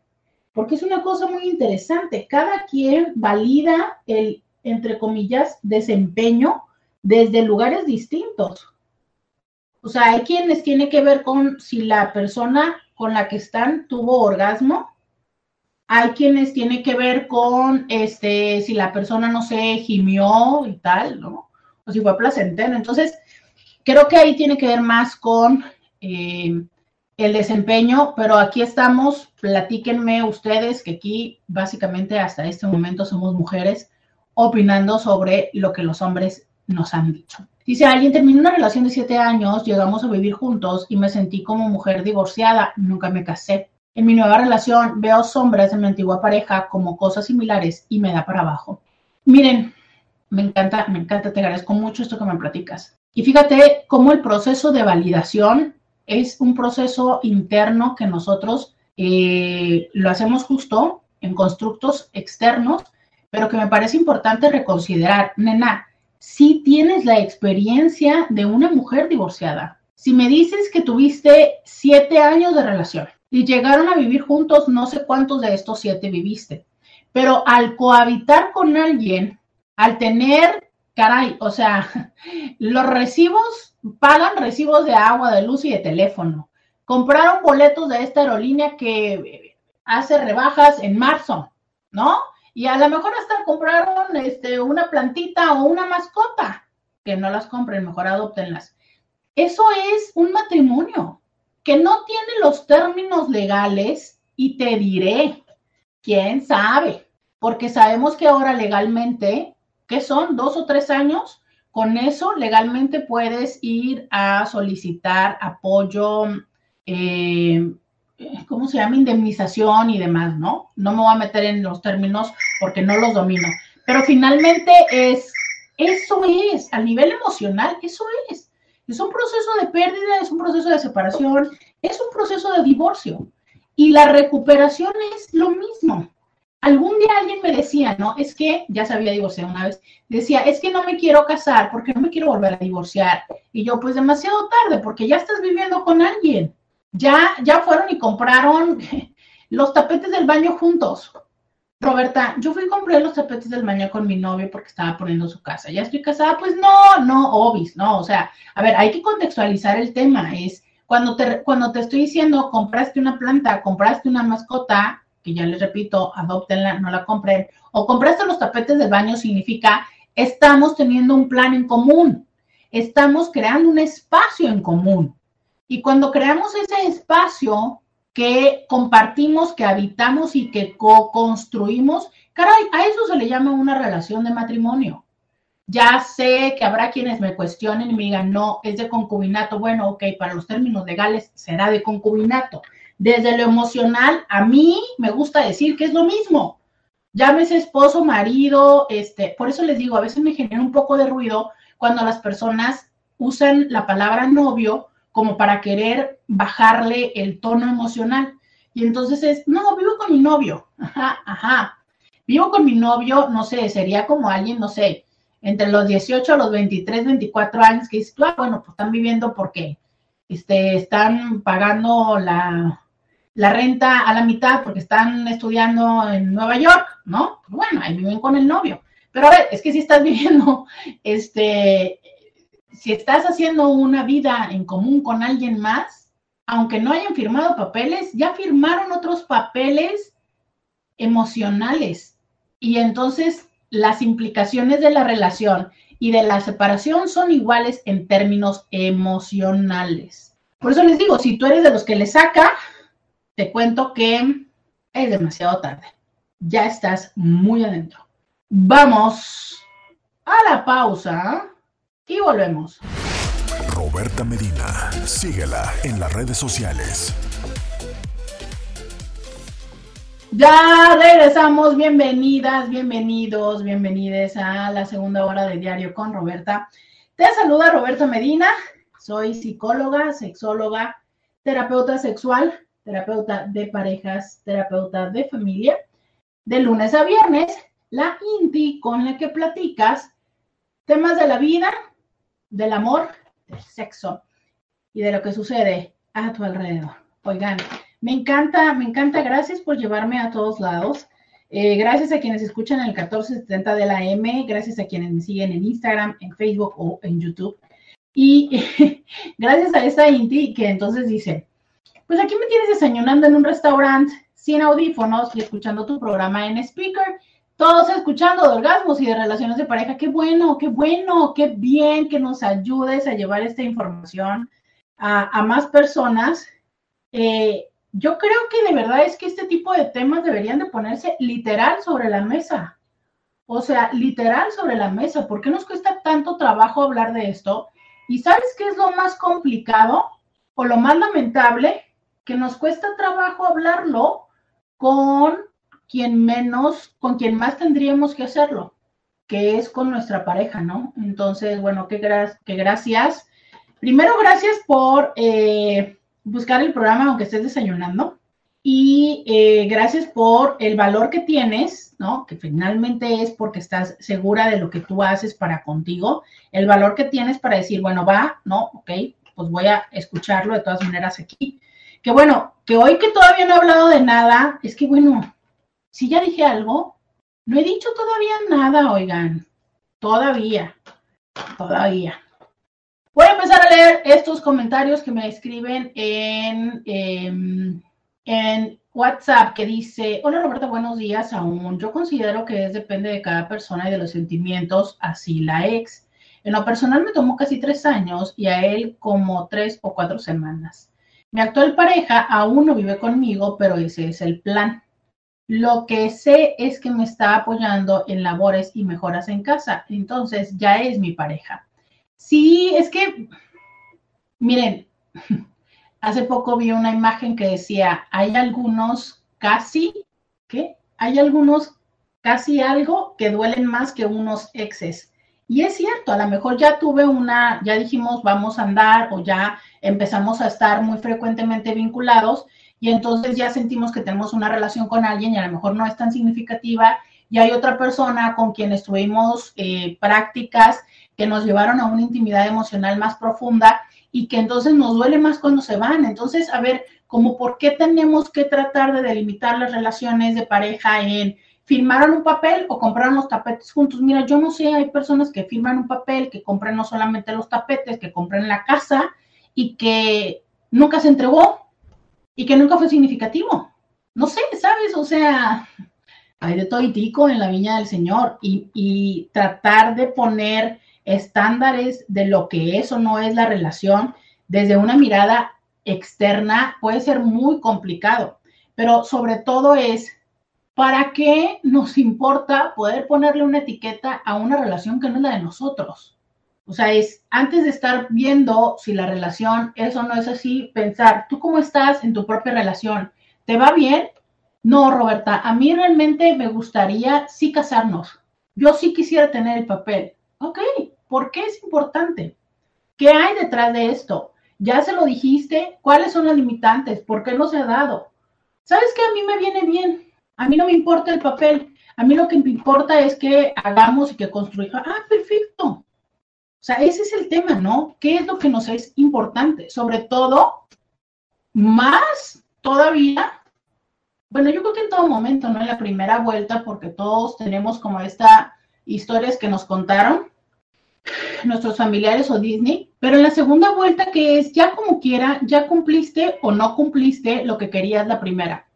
porque es una cosa muy interesante. Cada quien valida el, entre comillas, desempeño desde lugares distintos. O sea, hay quienes tiene que ver con si la persona con la que están tuvo orgasmo. Hay quienes tiene que ver con este si la persona no se gimió y tal, ¿no? o si fue placentero. Entonces, creo que ahí tiene que ver más con eh, el desempeño, pero aquí estamos, platíquenme ustedes que aquí básicamente hasta este momento somos mujeres opinando sobre lo que los hombres nos han dicho. Dice alguien, terminé una relación de siete años, llegamos a vivir juntos y me sentí como mujer divorciada, nunca me casé. En mi nueva relación veo sombras de mi antigua pareja como cosas similares y me da para abajo. Miren, me encanta, me encanta, te agradezco mucho esto que me platicas. Y fíjate cómo el proceso de validación es un proceso interno que nosotros eh, lo hacemos justo en constructos externos, pero que me parece importante reconsiderar. Nena, si tienes la experiencia de una mujer divorciada. Si me dices que tuviste siete años de relación y llegaron a vivir juntos, no sé cuántos de estos siete viviste, pero al cohabitar con alguien, al tener, caray, o sea, los recibos, pagan recibos de agua, de luz y de teléfono. Compraron boletos de esta aerolínea que hace rebajas en marzo, ¿no? Y a lo mejor hasta compraron este, una plantita o una mascota. Que no las compren, mejor adoptenlas. Eso es un matrimonio que no tiene los términos legales y te diré, quién sabe, porque sabemos que ahora legalmente, ¿qué son? Dos o tres años. Con eso legalmente puedes ir a solicitar apoyo eh, ¿cómo se llama? Indemnización y demás, ¿no? No me voy a meter en los términos porque no los domino. Pero finalmente es, eso es, a nivel emocional, eso es. Es un proceso de pérdida, es un proceso de separación, es un proceso de divorcio. Y la recuperación es lo mismo. Algún día alguien me decía, ¿no? Es que ya se había divorciado una vez. Decía, es que no me quiero casar porque no me quiero volver a divorciar. Y yo, pues demasiado tarde, porque ya estás viviendo con alguien ya, ya fueron y compraron los tapetes del baño juntos. Roberta, yo fui y compré los tapetes del baño con mi novio porque estaba poniendo su casa. ¿Ya estoy casada? Pues no, no, obis, no. O sea, a ver, hay que contextualizar el tema. Es cuando te, cuando te estoy diciendo compraste una planta, compraste una mascota, que ya les repito, adoptenla, no la compren, o compraste los tapetes del baño, significa estamos teniendo un plan en común. Estamos creando un espacio en común. Y cuando creamos ese espacio que compartimos, que habitamos y que co-construimos, caray, a eso se le llama una relación de matrimonio. Ya sé que habrá quienes me cuestionen y me digan, no, es de concubinato. Bueno, ok, para los términos legales será de concubinato. Desde lo emocional, a mí me gusta decir que es lo mismo. Llámese esposo, marido, este, por eso les digo, a veces me genera un poco de ruido cuando las personas usan la palabra novio como para querer bajarle el tono emocional. Y entonces es, no, vivo con mi novio, ajá, ajá, vivo con mi novio, no sé, sería como alguien, no sé, entre los 18 a los 23, 24 años, que dice, claro, bueno, pues están viviendo porque este, están pagando la, la renta a la mitad porque están estudiando en Nueva York, ¿no? Pues bueno, ahí viven con el novio. Pero a ver, es que si estás viviendo este, si estás haciendo una vida en común con alguien más, aunque no hayan firmado papeles, ya firmaron otros papeles emocionales. Y entonces las implicaciones de la relación y de la separación son iguales en términos emocionales. Por eso les digo, si tú eres de los que le saca, te cuento que es demasiado tarde. Ya estás muy adentro. Vamos a la pausa y volvemos. Roberta Medina, síguela en las redes sociales. Ya regresamos, bienvenidas, bienvenidos, bienvenides a la segunda hora de Diario con Roberta. Te saluda Roberta Medina, soy psicóloga, sexóloga, terapeuta sexual, terapeuta de parejas, terapeuta de familia. De lunes a viernes, la INTI con la que platicas temas de la vida, del amor, del sexo y de lo que sucede a tu alrededor. Oigan, me encanta, me encanta. Gracias por llevarme a todos lados. Eh, gracias a quienes escuchan el 1470 de la M, gracias a quienes me siguen en Instagram, en Facebook o en YouTube. Y gracias a esta Inti que entonces dice, pues aquí me tienes desayunando en un restaurante sin audífonos y escuchando tu programa en speaker todos escuchando de orgasmos y de relaciones de pareja. Qué bueno, qué bueno, qué bien que nos ayudes a llevar esta información a, más personas. Eh, yo creo que de verdad es que este tipo de temas deberían de ponerse literal sobre la mesa. O sea, literal sobre la mesa. ¿Por qué nos cuesta tanto trabajo hablar de esto? ¿Y sabes qué es lo más complicado o lo más lamentable? Que nos cuesta trabajo hablarlo con quien menos, con quien más tendríamos que hacerlo, que es con nuestra pareja, ¿no? Entonces, bueno, qué, gracias. Primero, gracias por eh, buscar el programa aunque estés desayunando. Y eh, gracias por el valor que tienes, ¿no? Que finalmente es porque estás segura de lo que tú haces para contigo, el valor que tienes para decir, bueno, va, ¿no? Ok, pues voy a escucharlo de todas maneras aquí. Que bueno, que hoy que todavía no he hablado de nada, es que bueno, si ya dije algo, no he dicho todavía nada, oigan, todavía, todavía. Voy a empezar a leer estos comentarios que me escriben en... Em, en WhatsApp que dice, hola Roberta, buenos días aún. Yo considero que es depende de cada persona y de los sentimientos, así la ex. En lo personal me tomó casi tres años y a él como tres o cuatro semanas. Mi actual pareja aún no vive conmigo, pero ese es el plan. Lo que sé es que me está apoyando en labores y mejoras en casa, entonces ya es mi pareja. Sí, es que, miren, Hace poco vi una imagen que decía, hay algunos casi, ¿qué? Hay algunos casi algo que duelen más que unos exes. Y es cierto, a lo mejor ya tuve una, ya dijimos vamos a andar o ya empezamos a estar muy frecuentemente vinculados y entonces ya sentimos que tenemos una relación con alguien y a lo mejor no es tan significativa y hay otra persona con quien estuvimos eh, prácticas que nos llevaron a una intimidad emocional más profunda y que entonces nos duele más cuando se van. Entonces, a ver, como por qué tenemos que tratar de delimitar las relaciones de pareja en firmaron un papel o compraron los tapetes juntos. Mira, yo no sé, hay personas que firman un papel, que compran no solamente los tapetes, que compran la casa y que nunca se entregó y que nunca fue significativo. No sé, ¿sabes? O sea, hay de todo y tico en la viña del Señor y, y tratar de poner estándares de lo que es o no es la relación desde una mirada externa puede ser muy complicado, pero sobre todo es, ¿para qué nos importa poder ponerle una etiqueta a una relación que no es la de nosotros? O sea, es antes de estar viendo si la relación es o no es así, pensar, ¿tú cómo estás en tu propia relación? ¿Te va bien? No, Roberta, a mí realmente me gustaría sí casarnos. Yo sí quisiera tener el papel. Ok, ¿por qué es importante? ¿Qué hay detrás de esto? Ya se lo dijiste, ¿cuáles son las limitantes? ¿Por qué no se ha dado? ¿Sabes qué? A mí me viene bien. A mí no me importa el papel. A mí lo que me importa es que hagamos y que construyamos. Ah, perfecto. O sea, ese es el tema, ¿no? ¿Qué es lo que nos es importante? Sobre todo, más todavía, bueno, yo creo que en todo momento, ¿no? En la primera vuelta, porque todos tenemos como esta historias que nos contaron, nuestros familiares o Disney, pero en la segunda vuelta que es ya como quiera, ya cumpliste o no cumpliste lo que querías la primera.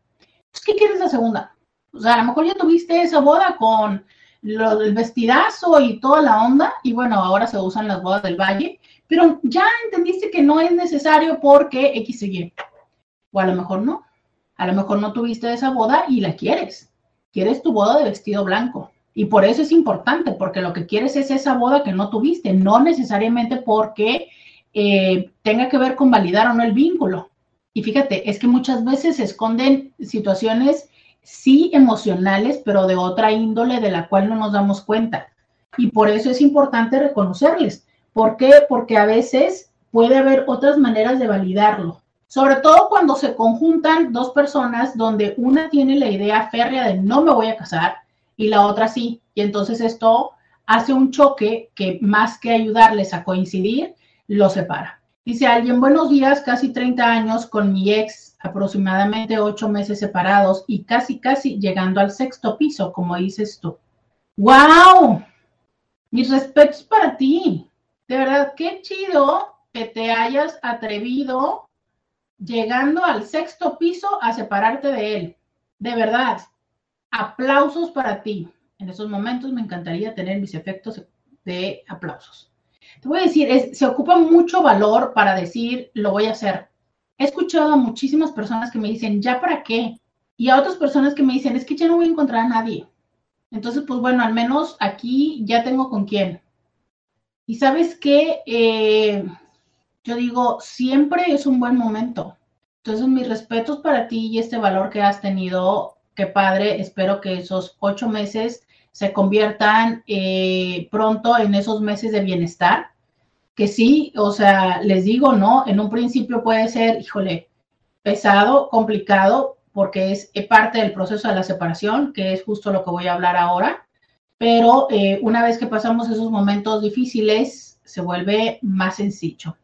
Pues, ¿Qué quieres la segunda? O sea, a lo mejor ya tuviste esa boda con lo del vestidazo y toda la onda, y bueno, ahora se usan las bodas del valle, pero ya entendiste que no es necesario porque X y Y. O a lo mejor no. A lo mejor no tuviste esa boda y la quieres. Quieres tu boda de vestido blanco. Y por eso es importante, porque lo que quieres es esa boda que no tuviste, no necesariamente porque eh, tenga que ver con validar o no el vínculo. Y fíjate, es que muchas veces se esconden situaciones sí emocionales, pero de otra índole de la cual no nos damos cuenta. Y por eso es importante reconocerles. ¿Por qué? Porque a veces puede haber otras maneras de validarlo. Sobre todo cuando se conjuntan dos personas donde una tiene la idea férrea de no me voy a casar y la otra sí. Y entonces esto hace un choque que más que ayudarles a coincidir, lo separa. Dice alguien, buenos días, casi 30 años con mi ex, aproximadamente 8 meses separados y casi, casi llegando al sexto piso, como dices tú. ¡Wow! Mis respetos para ti. De verdad, qué chido que te hayas atrevido llegando al sexto piso a separarte de él. De verdad aplausos para ti. En esos momentos me encantaría tener mis efectos de aplausos. Te voy a decir, se ocupa mucho valor para decir, lo voy a hacer. He escuchado a muchísimas personas que me dicen, ¿ya para qué? Y a otras personas que me dicen, es que ya no voy a encontrar a nadie. Entonces, pues bueno, al menos aquí ya tengo con quién. Y sabes qué, eh, yo digo, siempre es un buen momento. Entonces, mis respetos para ti y este valor que has tenido, qué padre, espero que esos ocho meses se conviertan eh, pronto en esos meses de bienestar. Que sí, o sea, les digo, ¿no? En un principio puede ser, híjole, pesado, complicado, porque es parte del proceso de la separación, que es justo lo que voy a hablar ahora pero eh, una vez que pasamos esos momentos difíciles, se vuelve más sencillo.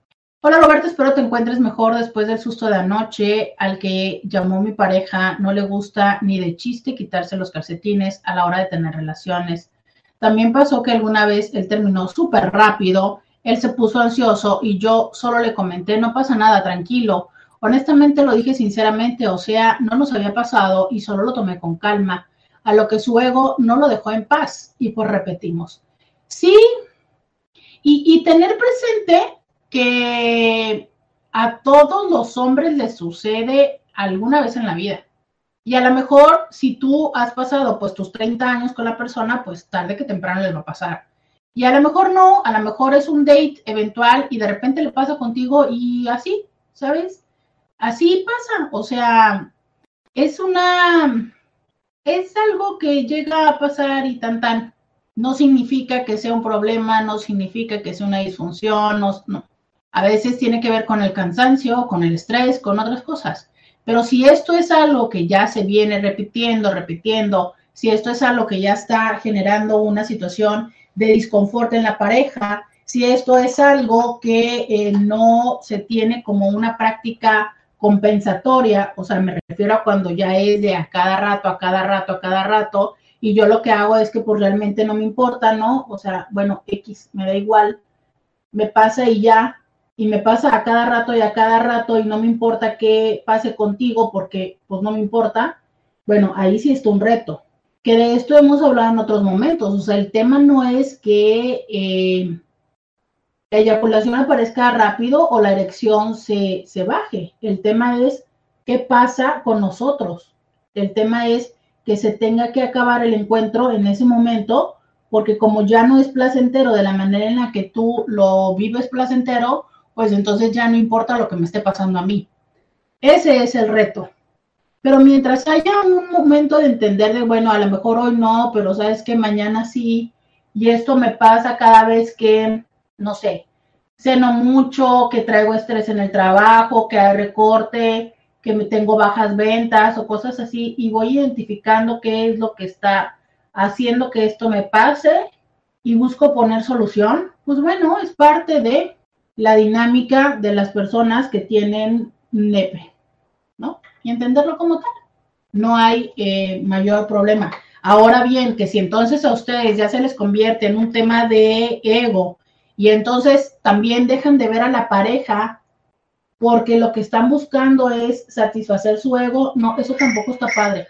Hola Roberto, espero te encuentres mejor después del susto de anoche al que llamó mi pareja. No le gusta ni de chiste quitarse los calcetines a la hora de tener relaciones. También pasó que alguna vez él terminó súper rápido, él se puso ansioso y yo solo le comenté, no pasa nada, tranquilo. Honestamente lo dije sinceramente, o sea, no nos había pasado y solo lo tomé con calma a lo que su ego no lo dejó en paz. Y pues repetimos, sí, y, tener presente que a todos los hombres les sucede alguna vez en la vida. Y a lo mejor si tú has pasado pues tus 30 años con la persona, pues tarde que temprano les va a pasar. Y a lo mejor no, a lo mejor es un date eventual y de repente le pasa contigo y así, ¿sabes? Así pasa. O sea, es una, es algo que llega a pasar y tan tan. No significa que sea un problema, no significa que sea una disfunción, no. A veces tiene que ver con el cansancio, con el estrés, con otras cosas. Pero si esto es algo que ya se viene repitiendo, repitiendo, si esto es algo que ya está generando una situación de disconfort en la pareja, si esto es algo que eh, no se tiene como una práctica compensatoria, o sea, me refiero a cuando ya es de a cada rato, a cada rato, a cada rato, y yo lo que hago es que pues realmente no me importa, ¿no? O sea, bueno, X, me da igual, me pasa y ya, y me pasa a cada rato y a cada rato y no me importa qué pase contigo porque pues no me importa, bueno, ahí sí está un reto. Que de esto hemos hablado en otros momentos, o sea, el tema no es que... Eh, la eyaculación aparezca rápido o la erección se, baje. El tema es qué pasa con nosotros. El tema es que se tenga que acabar el encuentro en ese momento, porque como ya no es placentero de la manera en la que tú lo vives placentero, pues entonces ya no importa lo que me esté pasando a mí. Ese es el reto. Pero mientras haya un momento de entender de, bueno, a lo mejor hoy no, pero sabes que mañana sí, y esto me pasa cada vez que no sé, ceno mucho, que traigo estrés en el trabajo, que hay recorte, que me tengo bajas ventas o cosas así, y voy identificando qué es lo que está haciendo que esto me pase y busco poner solución, pues bueno, es parte de la dinámica de las personas que tienen NEPE, ¿no? Y entenderlo como tal. No hay eh, mayor problema. Ahora bien, que si entonces a ustedes ya se les convierte en un tema de ego, y entonces también dejan de ver a la pareja porque lo que están buscando es satisfacer su ego. No, eso tampoco está padre.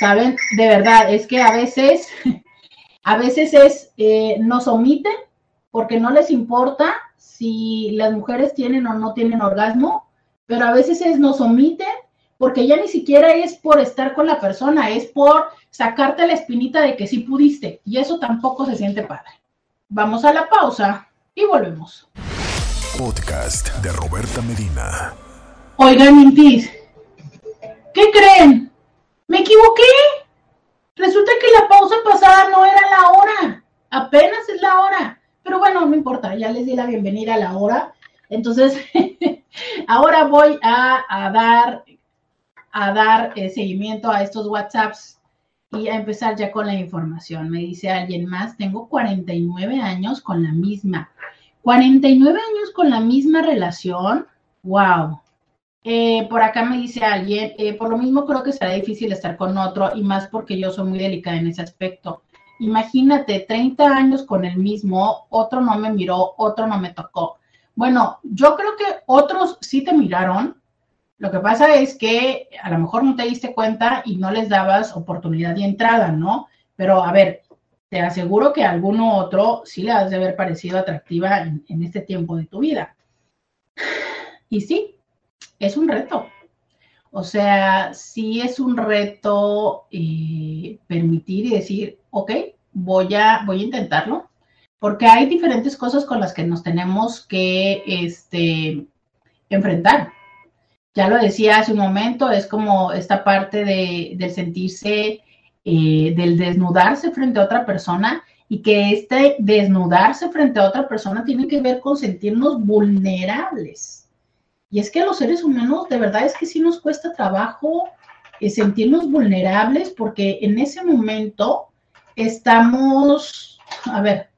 ¿Saben? De verdad, es que a veces, a veces es, eh, nos omiten porque no les importa si las mujeres tienen o no tienen orgasmo, pero a veces es, nos omiten porque ya ni siquiera es por estar con la persona, es por sacarte la espinita de que sí pudiste. Y eso tampoco se siente padre. Vamos a la pausa y volvemos. Podcast de Roberta Medina. Oigan, Intis, ¿qué creen? Me equivoqué. Resulta que la pausa pasada no era la hora. Apenas es la hora. Pero bueno, no importa, ya les di la bienvenida a la hora. Entonces, ahora voy a, dar, a dar eh, seguimiento a estos WhatsApps y a empezar ya con la información. Me dice alguien más, tengo 49 años con la misma. 49 años con la misma relación. Wow. Eh, por acá me dice alguien, eh, por lo mismo creo que será difícil estar con otro y más porque yo soy muy delicada en ese aspecto. Imagínate, 30 años con el mismo, otro no me miró, otro no me tocó. Bueno, yo creo que otros sí te miraron, lo que pasa es que a lo mejor no te diste cuenta y no les dabas oportunidad de entrada, ¿no? pero a ver, te aseguro que a alguno otro sí le has de haber parecido atractiva en, este tiempo de tu vida. Y sí, es un reto. O sea, sí es un reto eh, permitir y decir, ok, voy a, voy a intentarlo, porque hay diferentes cosas con las que nos tenemos que este, enfrentar. Ya lo decía hace un momento, es como esta parte de, del sentirse, eh, del desnudarse frente a otra persona y que este desnudarse frente a otra persona tiene que ver con sentirnos vulnerables. Y es que a los seres humanos de verdad es que sí nos cuesta trabajo eh, sentirnos vulnerables porque en ese momento estamos, a ver,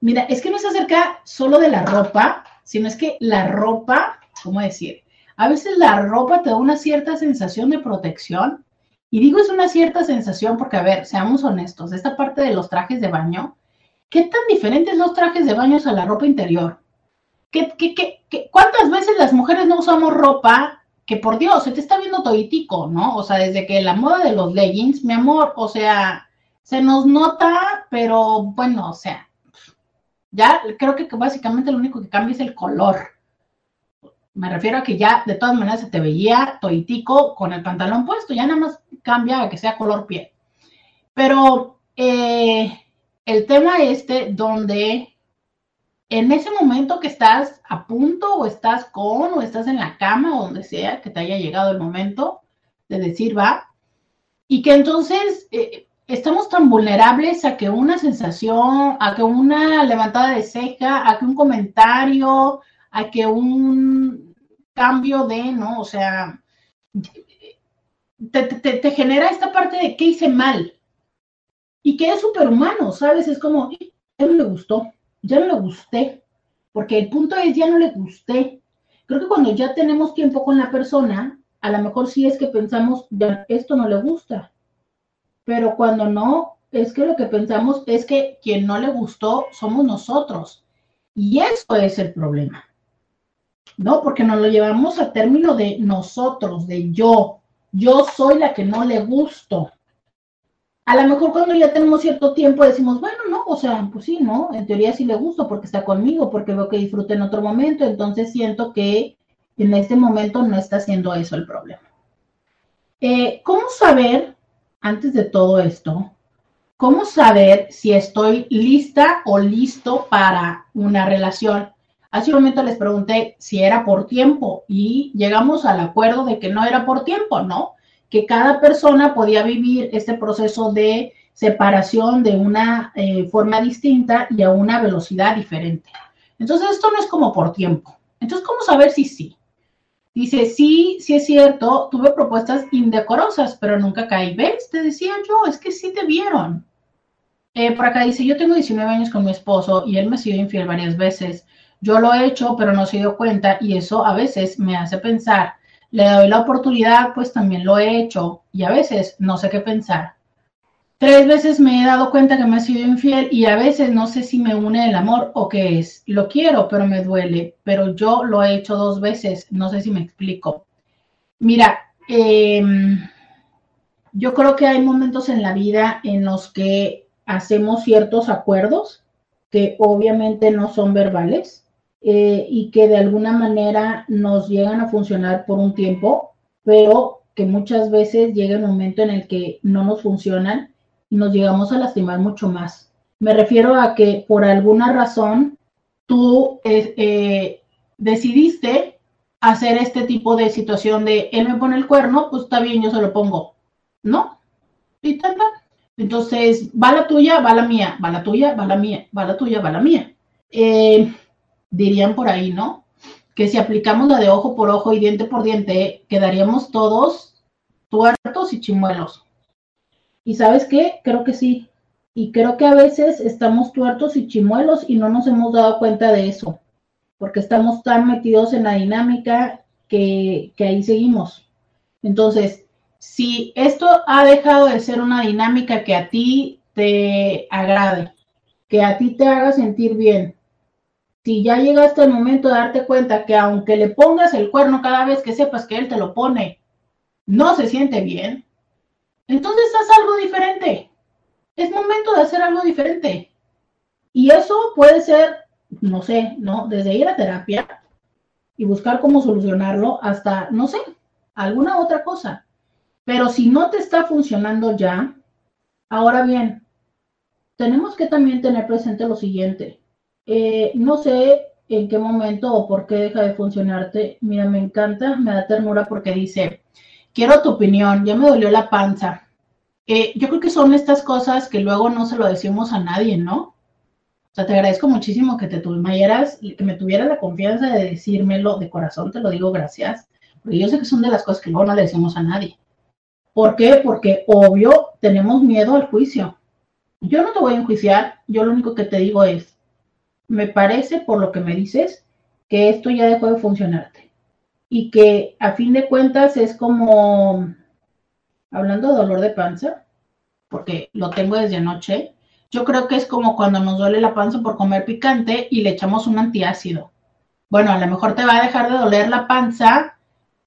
mira, es que no se acerca solo de la ropa, sino es que la ropa, ¿cómo decir? A veces la ropa te da una cierta sensación de protección. Y digo es una cierta sensación porque, a ver, seamos honestos, esta parte de los trajes de baño, ¿qué tan diferentes los trajes de baño a la ropa interior? ¿Qué, qué, qué, cuántas veces las mujeres no usamos ropa que por Dios, se te está viendo toditico, ¿no? O sea, desde que la moda de los leggings, mi amor, o sea, se nos nota, pero bueno, o sea, ya creo que básicamente lo único que cambia es el color. Me refiero a que ya de todas maneras se te veía toitico con el pantalón puesto, ya nada más cambia a que sea color piel. Pero eh, el tema este donde en ese momento que estás a punto o estás con o estás en la cama o donde sea que te haya llegado el momento de decir va, y que entonces eh, estamos tan vulnerables a que una sensación, a que una levantada de ceja, a que un comentario, a que un cambio de, ¿no? O sea, te, genera esta parte de qué hice mal. Y que es superhumano, ¿sabes? Es como, ya no le gustó, ya no le gusté. Porque el punto es, ya no le gusté. Creo que cuando ya tenemos tiempo con la persona, a lo mejor sí es que pensamos, ya, esto no le gusta. Pero cuando no, es que lo que pensamos es que quien no le gustó somos nosotros. Y eso es el problema. ¿no? Porque nos lo llevamos a término de nosotros, de yo. Yo soy la que no le gusto. A lo mejor cuando ya tenemos cierto tiempo decimos, bueno, no, o sea, pues sí, ¿no? En teoría sí le gusto porque está conmigo, porque veo que disfruta en otro momento, entonces siento que en este momento no está haciendo eso el problema. Eh, ¿Cómo saber, antes de todo esto, cómo saber si estoy lista o listo para una relación? Hace un momento les pregunté si era por tiempo y llegamos al acuerdo de que no era por tiempo, ¿no? Que cada persona podía vivir este proceso de separación de una eh, forma distinta y a una velocidad diferente. Entonces, esto no es como por tiempo. Entonces, ¿cómo saber si sí? Dice, sí, sí es cierto, tuve propuestas indecorosas, pero nunca caí. ¿Ves? Te decía yo, es que sí te vieron. Eh, por acá dice, yo tengo 19 años con mi esposo y él me ha sido infiel varias veces. Yo lo he hecho, pero no se dio cuenta y eso a veces me hace pensar. Le doy la oportunidad, pues también lo he hecho y a veces no sé qué pensar. Tres veces me he dado cuenta que me ha sido infiel y a veces no sé si me une el amor o qué es. Lo quiero, pero me duele. Pero yo lo he hecho dos veces. No sé si me explico. Mira, em, yo creo que hay momentos en la vida en los que hacemos ciertos acuerdos que obviamente no son verbales eh, y que de alguna manera nos llegan a funcionar por un tiempo, pero que muchas veces llega un momento en el que no nos funcionan nos llegamos a lastimar mucho más. Me refiero a que por alguna razón tú eh, eh, decidiste hacer este tipo de situación de él me pone el cuerno, pues está bien, yo se lo pongo. ¿No? Y tal, Entonces, va la tuya, va la mía, va la tuya, va la mía, va la tuya, va la mía. Eh, dirían por ahí, ¿no? Que si aplicamos la de ojo por ojo y diente por diente, quedaríamos todos tuertos y chimuelos. ¿Y sabes qué? Creo que sí. Y creo que a veces estamos tuertos y chimuelos y no nos hemos dado cuenta de eso, porque estamos tan metidos en la dinámica que, ahí seguimos. Entonces, si esto ha dejado de ser una dinámica que a ti te agrade, que a ti te haga sentir bien, si ya llegaste el momento de darte cuenta que aunque le pongas el cuerno cada vez que sepas que él te lo pone, no se siente bien, entonces haz algo diferente. es momento de hacer algo diferente. Y eso puede ser, no sé, ¿no? Desde ir a terapia y buscar cómo solucionarlo hasta, no sé, alguna otra cosa. Pero si no te está funcionando ya, ahora bien, tenemos que también tener presente lo siguiente. Eh, no sé en qué momento o por qué deja de funcionarte. Mira, me encanta, me da ternura porque dice, quiero tu opinión, ya me dolió la panza. Eh, yo creo que son estas cosas que luego no se lo decimos a nadie, ¿no? O sea, te agradezco muchísimo que te tuvieras, que me tuvieras la confianza de decírmelo de corazón, te lo digo gracias, porque yo sé que son de las cosas que luego no le decimos a nadie. ¿Por qué? Porque obvio tenemos miedo al juicio. Yo no te voy a enjuiciar, yo lo único que te digo es, me parece por lo que me dices que esto ya dejó de funcionarte y que a fin de cuentas es como, hablando de dolor de panza, porque lo tengo desde anoche, yo creo que es como cuando nos duele la panza por comer picante y le echamos un antiácido. Bueno, a lo mejor te va a dejar de doler la panza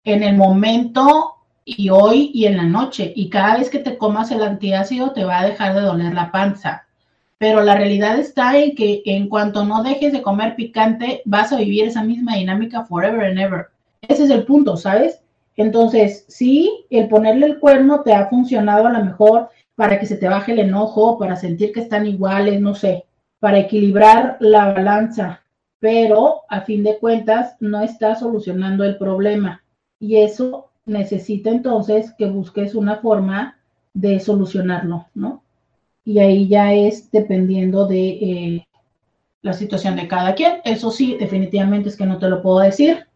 en el momento y hoy y en la noche. Y cada vez que te comas el antiácido te va a dejar de doler la panza. Pero la realidad está en que en cuanto no dejes de comer picante, vas a vivir esa misma dinámica forever and ever. Ese es el punto, ¿sabes? Entonces, sí, el ponerle el cuerno te ha funcionado a lo mejor para que se te baje el enojo, para sentir que están iguales, no sé, para equilibrar la balanza, pero a fin de cuentas no está solucionando el problema. Y eso necesita entonces que busques una forma de solucionarlo, ¿no? Y ahí ya es dependiendo de eh, la situación de cada quien. Eso sí, definitivamente es que no te lo puedo decir.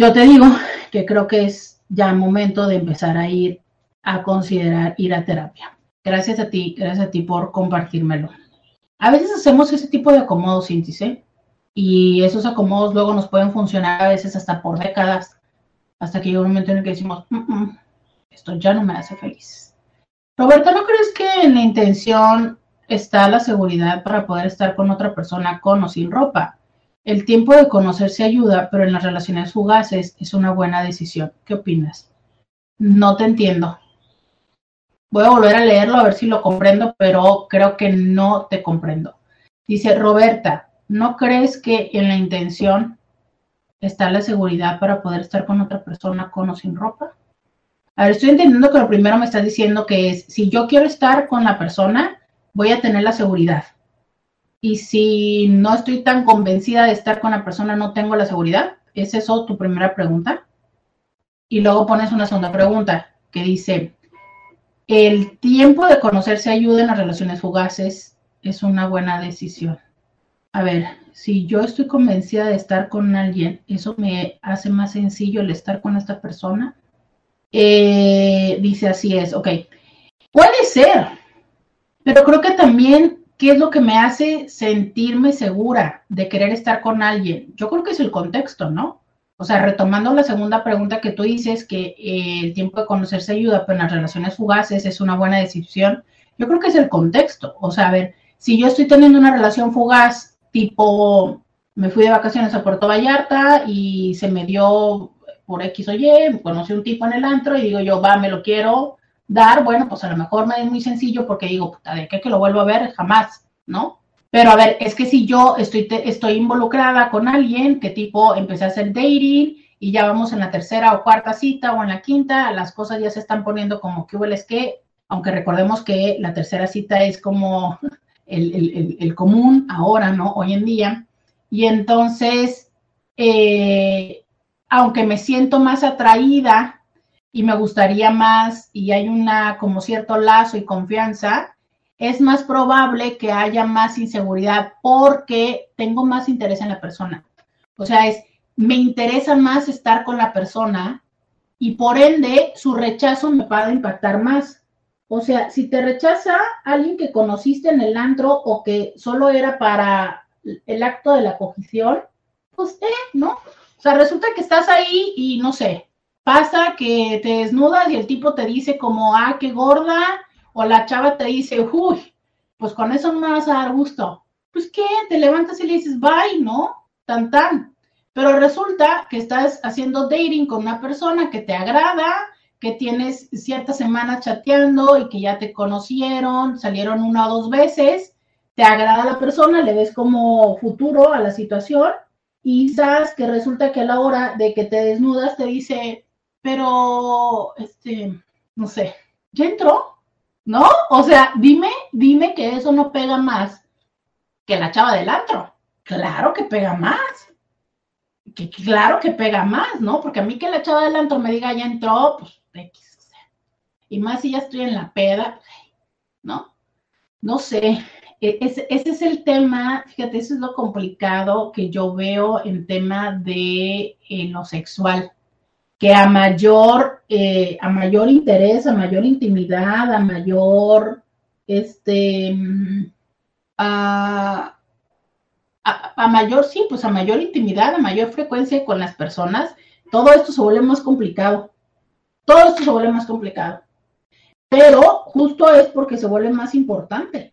Yo te digo que creo que es ya momento de empezar a ir a considerar ir a terapia. Gracias a ti, gracias a ti por compartírmelo. A veces hacemos ese tipo de acomodos, y esos acomodos luego nos pueden funcionar a veces hasta por décadas, hasta que llega un momento en el que decimos, mm, mm, esto ya no me hace feliz. Roberta, ¿no crees que en la intención está la seguridad para poder estar con otra persona con o sin ropa? El tiempo de conocerse ayuda, pero en las relaciones fugaces es una buena decisión. ¿Qué opinas? No te entiendo. Voy a volver a leerlo a ver si lo comprendo, pero creo que no te comprendo. Dice Roberta, ¿no crees que en la intención está la seguridad para poder estar con otra persona con o sin ropa? A ver, estoy entendiendo que lo primero me estás diciendo que es, si yo quiero estar con la persona, voy a tener la seguridad. Y si no estoy tan convencida de estar con la persona, no tengo la seguridad. ¿Es eso tu primera pregunta? Y luego pones una segunda pregunta que dice, ¿el tiempo de conocerse ayuda en las relaciones fugaces es una buena decisión? A ver, si yo estoy convencida de estar con alguien, ¿eso me hace más sencillo el estar con esta persona? Eh, dice así es, ok. Puede ser, pero creo que también ¿Qué es lo que me hace sentirme segura de querer estar con alguien? Yo creo que es el contexto, ¿no? O sea, retomando la segunda pregunta que tú dices, que eh, el tiempo de conocerse ayuda, pero en las relaciones fugaces es una buena decisión, yo creo que es el contexto. O sea, a ver, si yo estoy teniendo una relación fugaz, tipo, me fui de vacaciones a Puerto Vallarta y se me dio por X o Y, conocí un tipo en el antro y digo yo, va, me lo quiero, dar, bueno, pues a lo mejor me es muy sencillo porque digo, puta, ¿de qué que lo vuelvo a ver? Jamás, ¿no? Pero a ver, es que si yo estoy, estoy involucrada con alguien que tipo empecé a hacer dating y ya vamos en la tercera o cuarta cita o en la quinta, las cosas ya se están poniendo como que es que, aunque recordemos que la tercera cita es como el, el, común ahora, ¿no? Hoy en día. Y entonces, eh, aunque me siento más atraída y me gustaría más y hay una como cierto lazo y confianza, es más probable que haya más inseguridad porque tengo más interés en la persona. O sea, es, me interesa más estar con la persona y por ende su rechazo me va a impactar más. O sea, si te rechaza alguien que conociste en el antro o que solo era para el acto de la cogición, pues, eh, ¿no? O sea, resulta que estás ahí y no sé, pasa que te desnudas y el tipo te dice como, ah, qué gorda, o la chava te dice, uy, pues con eso no me vas a dar gusto. Pues qué, te levantas y le dices, bye, ¿no? Tan tan. Pero resulta que estás haciendo dating con una persona que te agrada, que tienes ciertas semanas chateando y que ya te conocieron, salieron una o dos veces, te agrada la persona, le ves como futuro a la situación y sabes que resulta que a la hora de que te desnudas te dice, pero, este, no sé, ¿ya entró? ¿No? O sea, dime, dime que eso no pega más que la chava del antro. Claro que pega más. Que claro que pega más, ¿no? Porque a mí que la chava del antro me diga ya entró, pues X, o sea. Y más si ya estoy en la peda, ¿no? No sé. E, ese, ese, es el tema, fíjate, eso es lo complicado que yo veo en tema de eh, lo sexual que a mayor, eh, a mayor interés, a mayor intimidad, a mayor, este, a, a, mayor, sí, pues a mayor intimidad, a mayor frecuencia con las personas, todo esto se vuelve más complicado. Todo esto se vuelve más complicado. Pero justo es porque se vuelve más importante.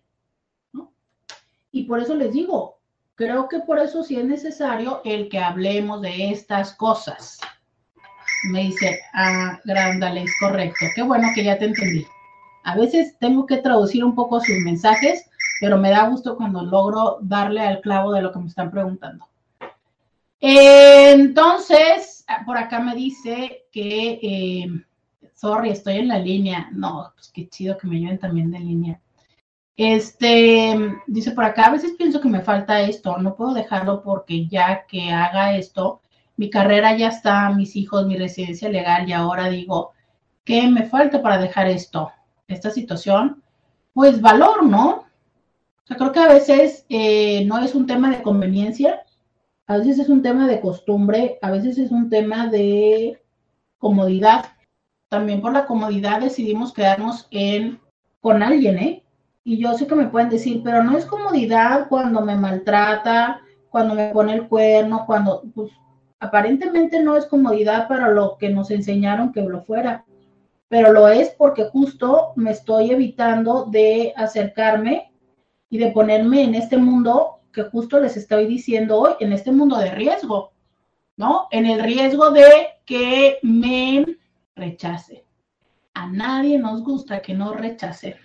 Y por eso les digo, creo que por eso sí es necesario el que hablemos de estas cosas. Me dice, ah, Grandale, es correcto. Qué bueno que ya te entendí. A veces tengo que traducir un poco sus mensajes, pero me da gusto cuando logro darle al clavo de lo que me están preguntando. Entonces, por acá me dice que, eh, sorry, estoy en la línea. No, pues qué chido que me lleven también de línea. Este, dice por acá, a veces pienso que me falta esto, no puedo dejarlo porque ya que haga esto, mi carrera ya está, mis hijos, mi residencia legal y ahora digo, ¿qué me falta para dejar esto? Esta situación, pues valor, ¿no? O sea, creo que a veces eh, no es un tema de conveniencia, a veces es un tema de costumbre, a veces es un tema de comodidad. También por la comodidad decidimos quedarnos en, con alguien, ¿eh? Y yo sé que me pueden decir, pero no es comodidad cuando me maltrata, cuando me pone el cuerno, cuando, pues, aparentemente no es comodidad para lo que nos enseñaron que lo fuera, pero lo es porque justo me estoy evitando de acercarme y de ponerme en este mundo que justo les estoy diciendo hoy, en este mundo de riesgo, ¿no? En el riesgo de que me rechace. A nadie nos gusta que nos rechace.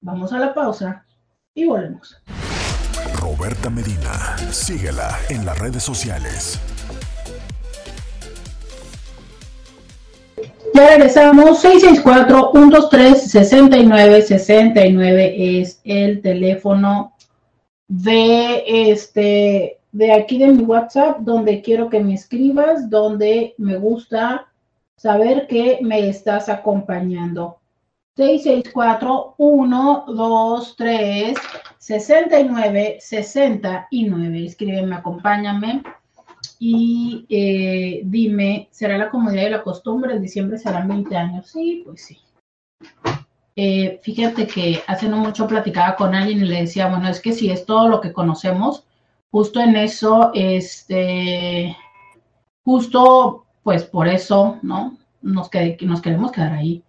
Vamos a la pausa y volvemos. Roberta Medina, síguela en las redes sociales Ya regresamos, 664-123-6969 es el teléfono de este de aquí de mi WhatsApp, donde quiero que me escribas, donde me gusta saber que me estás acompañando. 664-123-6969. Escríbeme, acompáñame y eh, dime, ¿será la comodidad y la costumbre? En diciembre serán 20 años. Sí, pues sí. Eh, fíjate que hace no mucho platicaba con alguien y le decía, bueno, es que si es todo lo que conocemos, justo en eso, este, justo pues por eso, ¿no? Nos, nos queremos quedar ahí.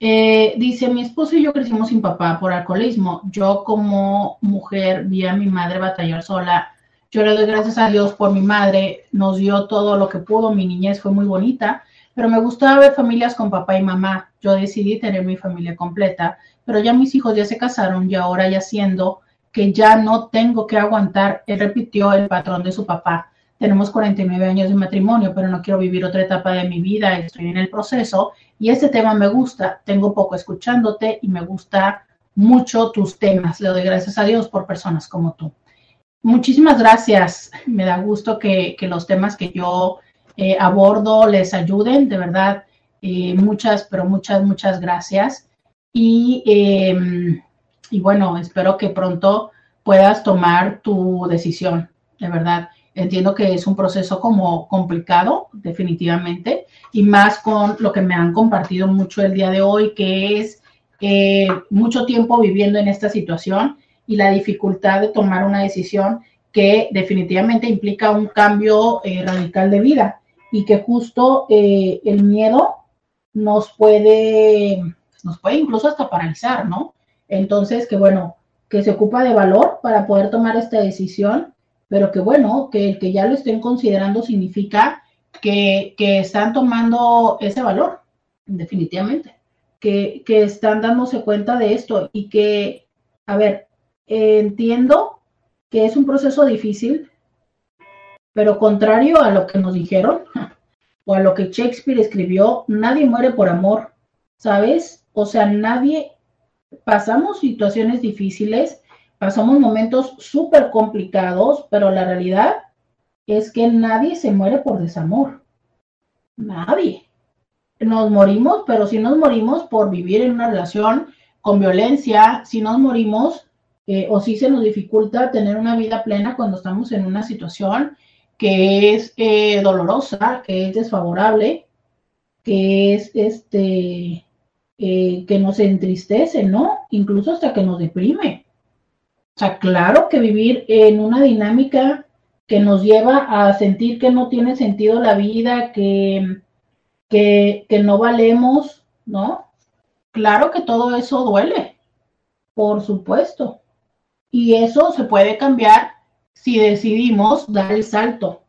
Eh, dice, mi esposo y yo crecimos sin papá por alcoholismo. Yo como mujer vi a mi madre batallar sola yo le doy gracias a Dios por mi madre, nos dio todo lo que pudo, mi niñez fue muy bonita, pero me gustaba ver familias con papá y mamá. Yo decidí tener mi familia completa, pero ya mis hijos ya se casaron y ahora ya siendo que ya no tengo que aguantar, él repitió el patrón de su papá. Tenemos 49 años de matrimonio, pero no quiero vivir otra etapa de mi vida, estoy en el proceso y este tema me gusta, tengo poco escuchándote y me gusta mucho tus temas. Le doy gracias a Dios por personas como tú. Muchísimas gracias. Me da gusto que, los temas que yo eh, abordo les ayuden, de verdad. Eh, muchas, pero muchas, muchas gracias. Y, em, y bueno, espero que pronto puedas tomar tu decisión, de verdad. Entiendo que es un proceso como complicado, definitivamente, y más con lo que me han compartido mucho el día de hoy, que es eh, mucho tiempo viviendo en esta situación y la dificultad de tomar una decisión que definitivamente implica un cambio eh, radical de vida y que justo eh, el miedo nos puede, nos puede incluso hasta paralizar, ¿no? Entonces, que bueno, que se ocupa de valor para poder tomar esta decisión, pero que bueno, que el que ya lo estén considerando significa que, que están tomando ese valor, definitivamente, que, que están dándose cuenta de esto y que, a ver, entiendo que es un proceso difícil, pero contrario a lo que nos dijeron o a lo que Shakespeare escribió, nadie muere por amor, ¿sabes? O sea, nadie, pasamos situaciones difíciles, pasamos momentos súper complicados, pero la realidad es que nadie se muere por desamor. Nadie. Nos morimos, pero si nos morimos por vivir en una relación con violencia, si nos morimos o si se nos dificulta tener una vida plena cuando estamos en una situación que es eh, dolorosa, que es desfavorable, que es este, eh, que nos entristece, ¿no? Incluso hasta que nos deprime. O sea, claro que vivir en una dinámica que nos lleva a sentir que no tiene sentido la vida, que, que, que no valemos, ¿no? Claro que todo eso duele, por supuesto. Y eso se puede cambiar si decidimos dar el salto.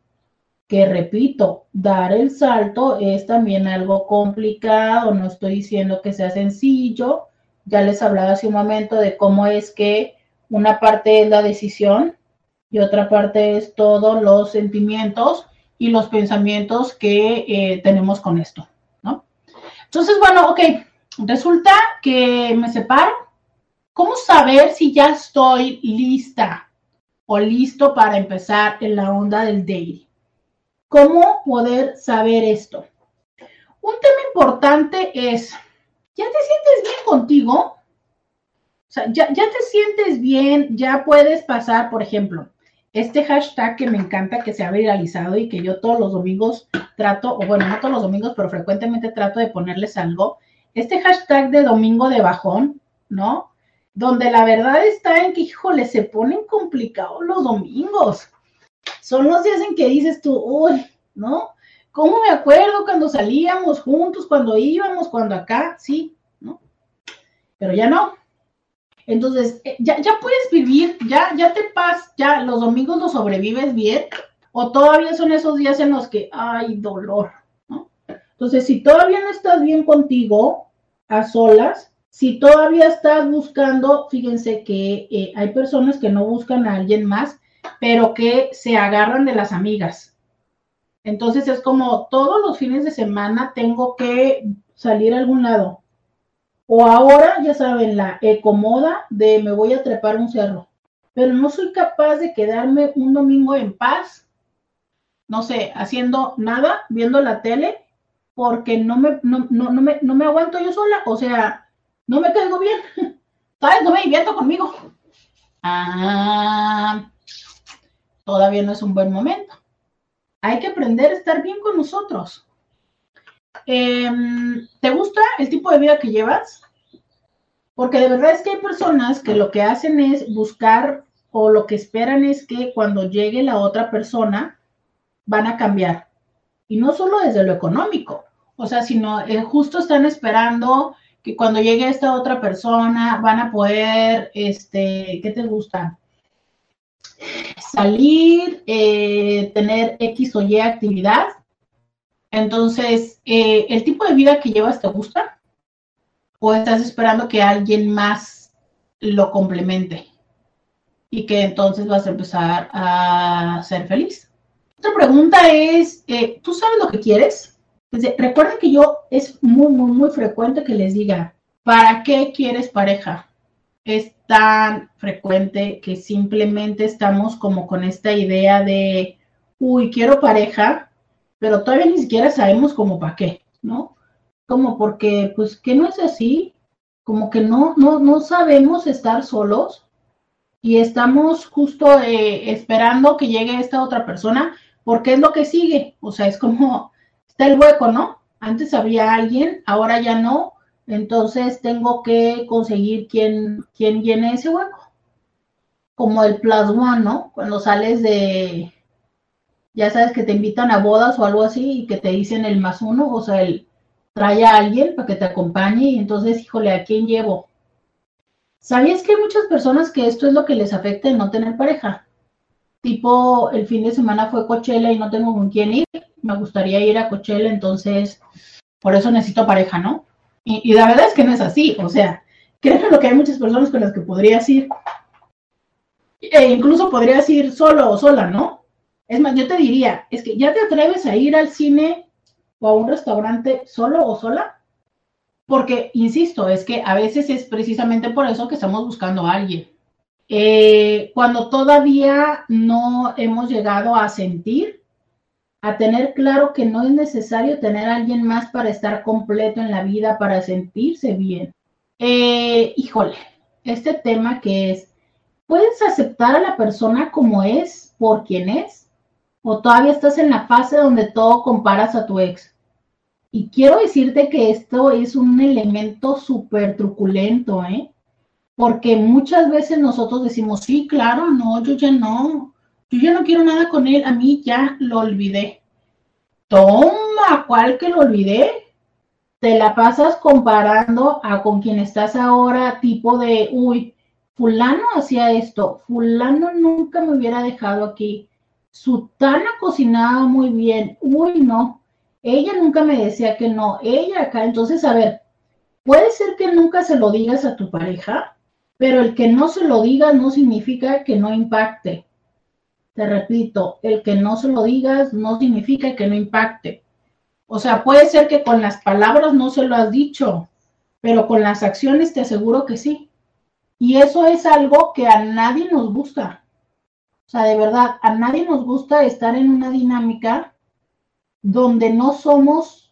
Que repito, dar el salto es también algo complicado, no estoy diciendo que sea sencillo. Ya les hablaba hace un momento de cómo es que una parte es la decisión y otra parte es todos los sentimientos y los pensamientos que eh, tenemos con esto, ¿no? Entonces, bueno, ok, resulta que me separo. ¿Cómo saber si ya estoy lista o listo para empezar en la onda del daily? ¿Cómo poder saber esto? Un tema importante es, ¿ya te sientes bien contigo? O sea, ya, ya te sientes bien, ya puedes pasar, por ejemplo, este hashtag que me encanta, que se ha viralizado y que yo todos los domingos trato, o bueno, no todos los domingos, pero frecuentemente trato de ponerles algo. Este hashtag de domingo de bajón, ¿no? Donde la verdad está en que, híjole, se ponen complicados los domingos. Son los días en que dices tú, uy, ¿no? ¿Cómo me acuerdo cuando salíamos juntos, cuando íbamos, cuando acá? Sí, ¿no? Pero ya no. Entonces, eh, ya, ya puedes vivir, ya, ya te pasas, ya los domingos los sobrevives bien, o todavía son esos días en los que hay dolor, ¿no? Entonces, si todavía no estás bien contigo, a solas, si todavía estás buscando, fíjense que eh, hay personas que no buscan a alguien más, pero que se agarran de las amigas. Entonces es como todos los fines de semana tengo que salir a algún lado. O ahora, ya saben, la ecomoda de me voy a trepar un cerro. Pero no soy capaz de quedarme un domingo en paz, no sé, haciendo nada, viendo la tele, porque no me, no, no, no me, no me aguanto yo sola. O sea, no me caigo bien. ¿Sabes? No me divierto conmigo. Ah, todavía no es un buen momento. Hay que aprender a estar bien con nosotros. Em, ¿Te gusta el tipo de vida que llevas? Porque de verdad es que hay personas que lo que hacen es buscar o lo que esperan es que cuando llegue la otra persona van a cambiar. Y no solo desde lo económico, o sea, sino eh, justo están esperando que cuando llegue esta otra persona van a poder, este, ¿qué te gusta? Salir, eh, tener X o Y actividad. Entonces, eh, ¿el tipo de vida que llevas te gusta? ¿O estás esperando que alguien más lo complemente? Y que entonces vas a empezar a ser feliz. Otra pregunta es, eh, ¿tú sabes lo que quieres? Recuerden que yo es muy, muy, muy frecuente que les diga, ¿para qué quieres pareja? Es tan frecuente que simplemente estamos como con esta idea de, uy, quiero pareja, pero todavía ni siquiera sabemos cómo para qué, ¿no? Como porque, pues, que no es así, como que no, no, no sabemos estar solos y estamos justo eh, esperando que llegue esta otra persona porque es lo que sigue, o sea, es como está el hueco, ¿no? Antes había alguien, ahora ya no, entonces tengo que conseguir quién, quién llene ese hueco. Como el one, ¿no? Cuando sales de, ya sabes que te invitan a bodas o algo así y que te dicen el más uno, o sea, el trae a alguien para que te acompañe y entonces, híjole, ¿a quién llevo? ¿Sabías que hay muchas personas que esto es lo que les afecta en no tener pareja? Tipo, el fin de semana fue Coachella y no tengo con quién ir me gustaría ir a Coachella, entonces por eso necesito pareja, ¿no? Y, la verdad es que no es así, o sea, creo que hay muchas personas con las que podrías ir, e incluso podrías ir solo o sola, ¿no? Es más, yo te diría, es que ya te atreves a ir al cine o a un restaurante solo o sola, porque, insisto, es que a veces es precisamente por eso que estamos buscando a alguien. Eh, cuando todavía no hemos llegado a sentir, a tener claro que no es necesario tener a alguien más para estar completo en la vida, para sentirse bien. Eh, híjole, este tema que es, ¿puedes aceptar a la persona como es, por quien es? ¿O todavía estás en la fase donde todo comparas a tu ex? Y quiero decirte que esto es un elemento súper truculento, ¿eh? Porque muchas veces nosotros decimos, sí, claro, no, yo ya no, yo ya no quiero nada con él, a mí ya lo olvidé. Toma, ¿cuál que lo olvidé? Te la pasas comparando a con quien estás ahora, tipo de, uy, fulano hacía esto, fulano nunca me hubiera dejado aquí, Sutana cocinaba muy bien, uy, no, ella nunca me decía que no, ella acá, entonces, a ver, puede ser que nunca se lo digas a tu pareja, pero el que no se lo digas no significa que no impacte. Te repito, el que no se lo digas no significa que no impacte. O sea, puede ser que con las palabras no se lo has dicho, pero con las acciones te aseguro que sí. Y eso es algo que a nadie nos gusta. O sea, de verdad, a nadie nos gusta estar en una dinámica donde no somos,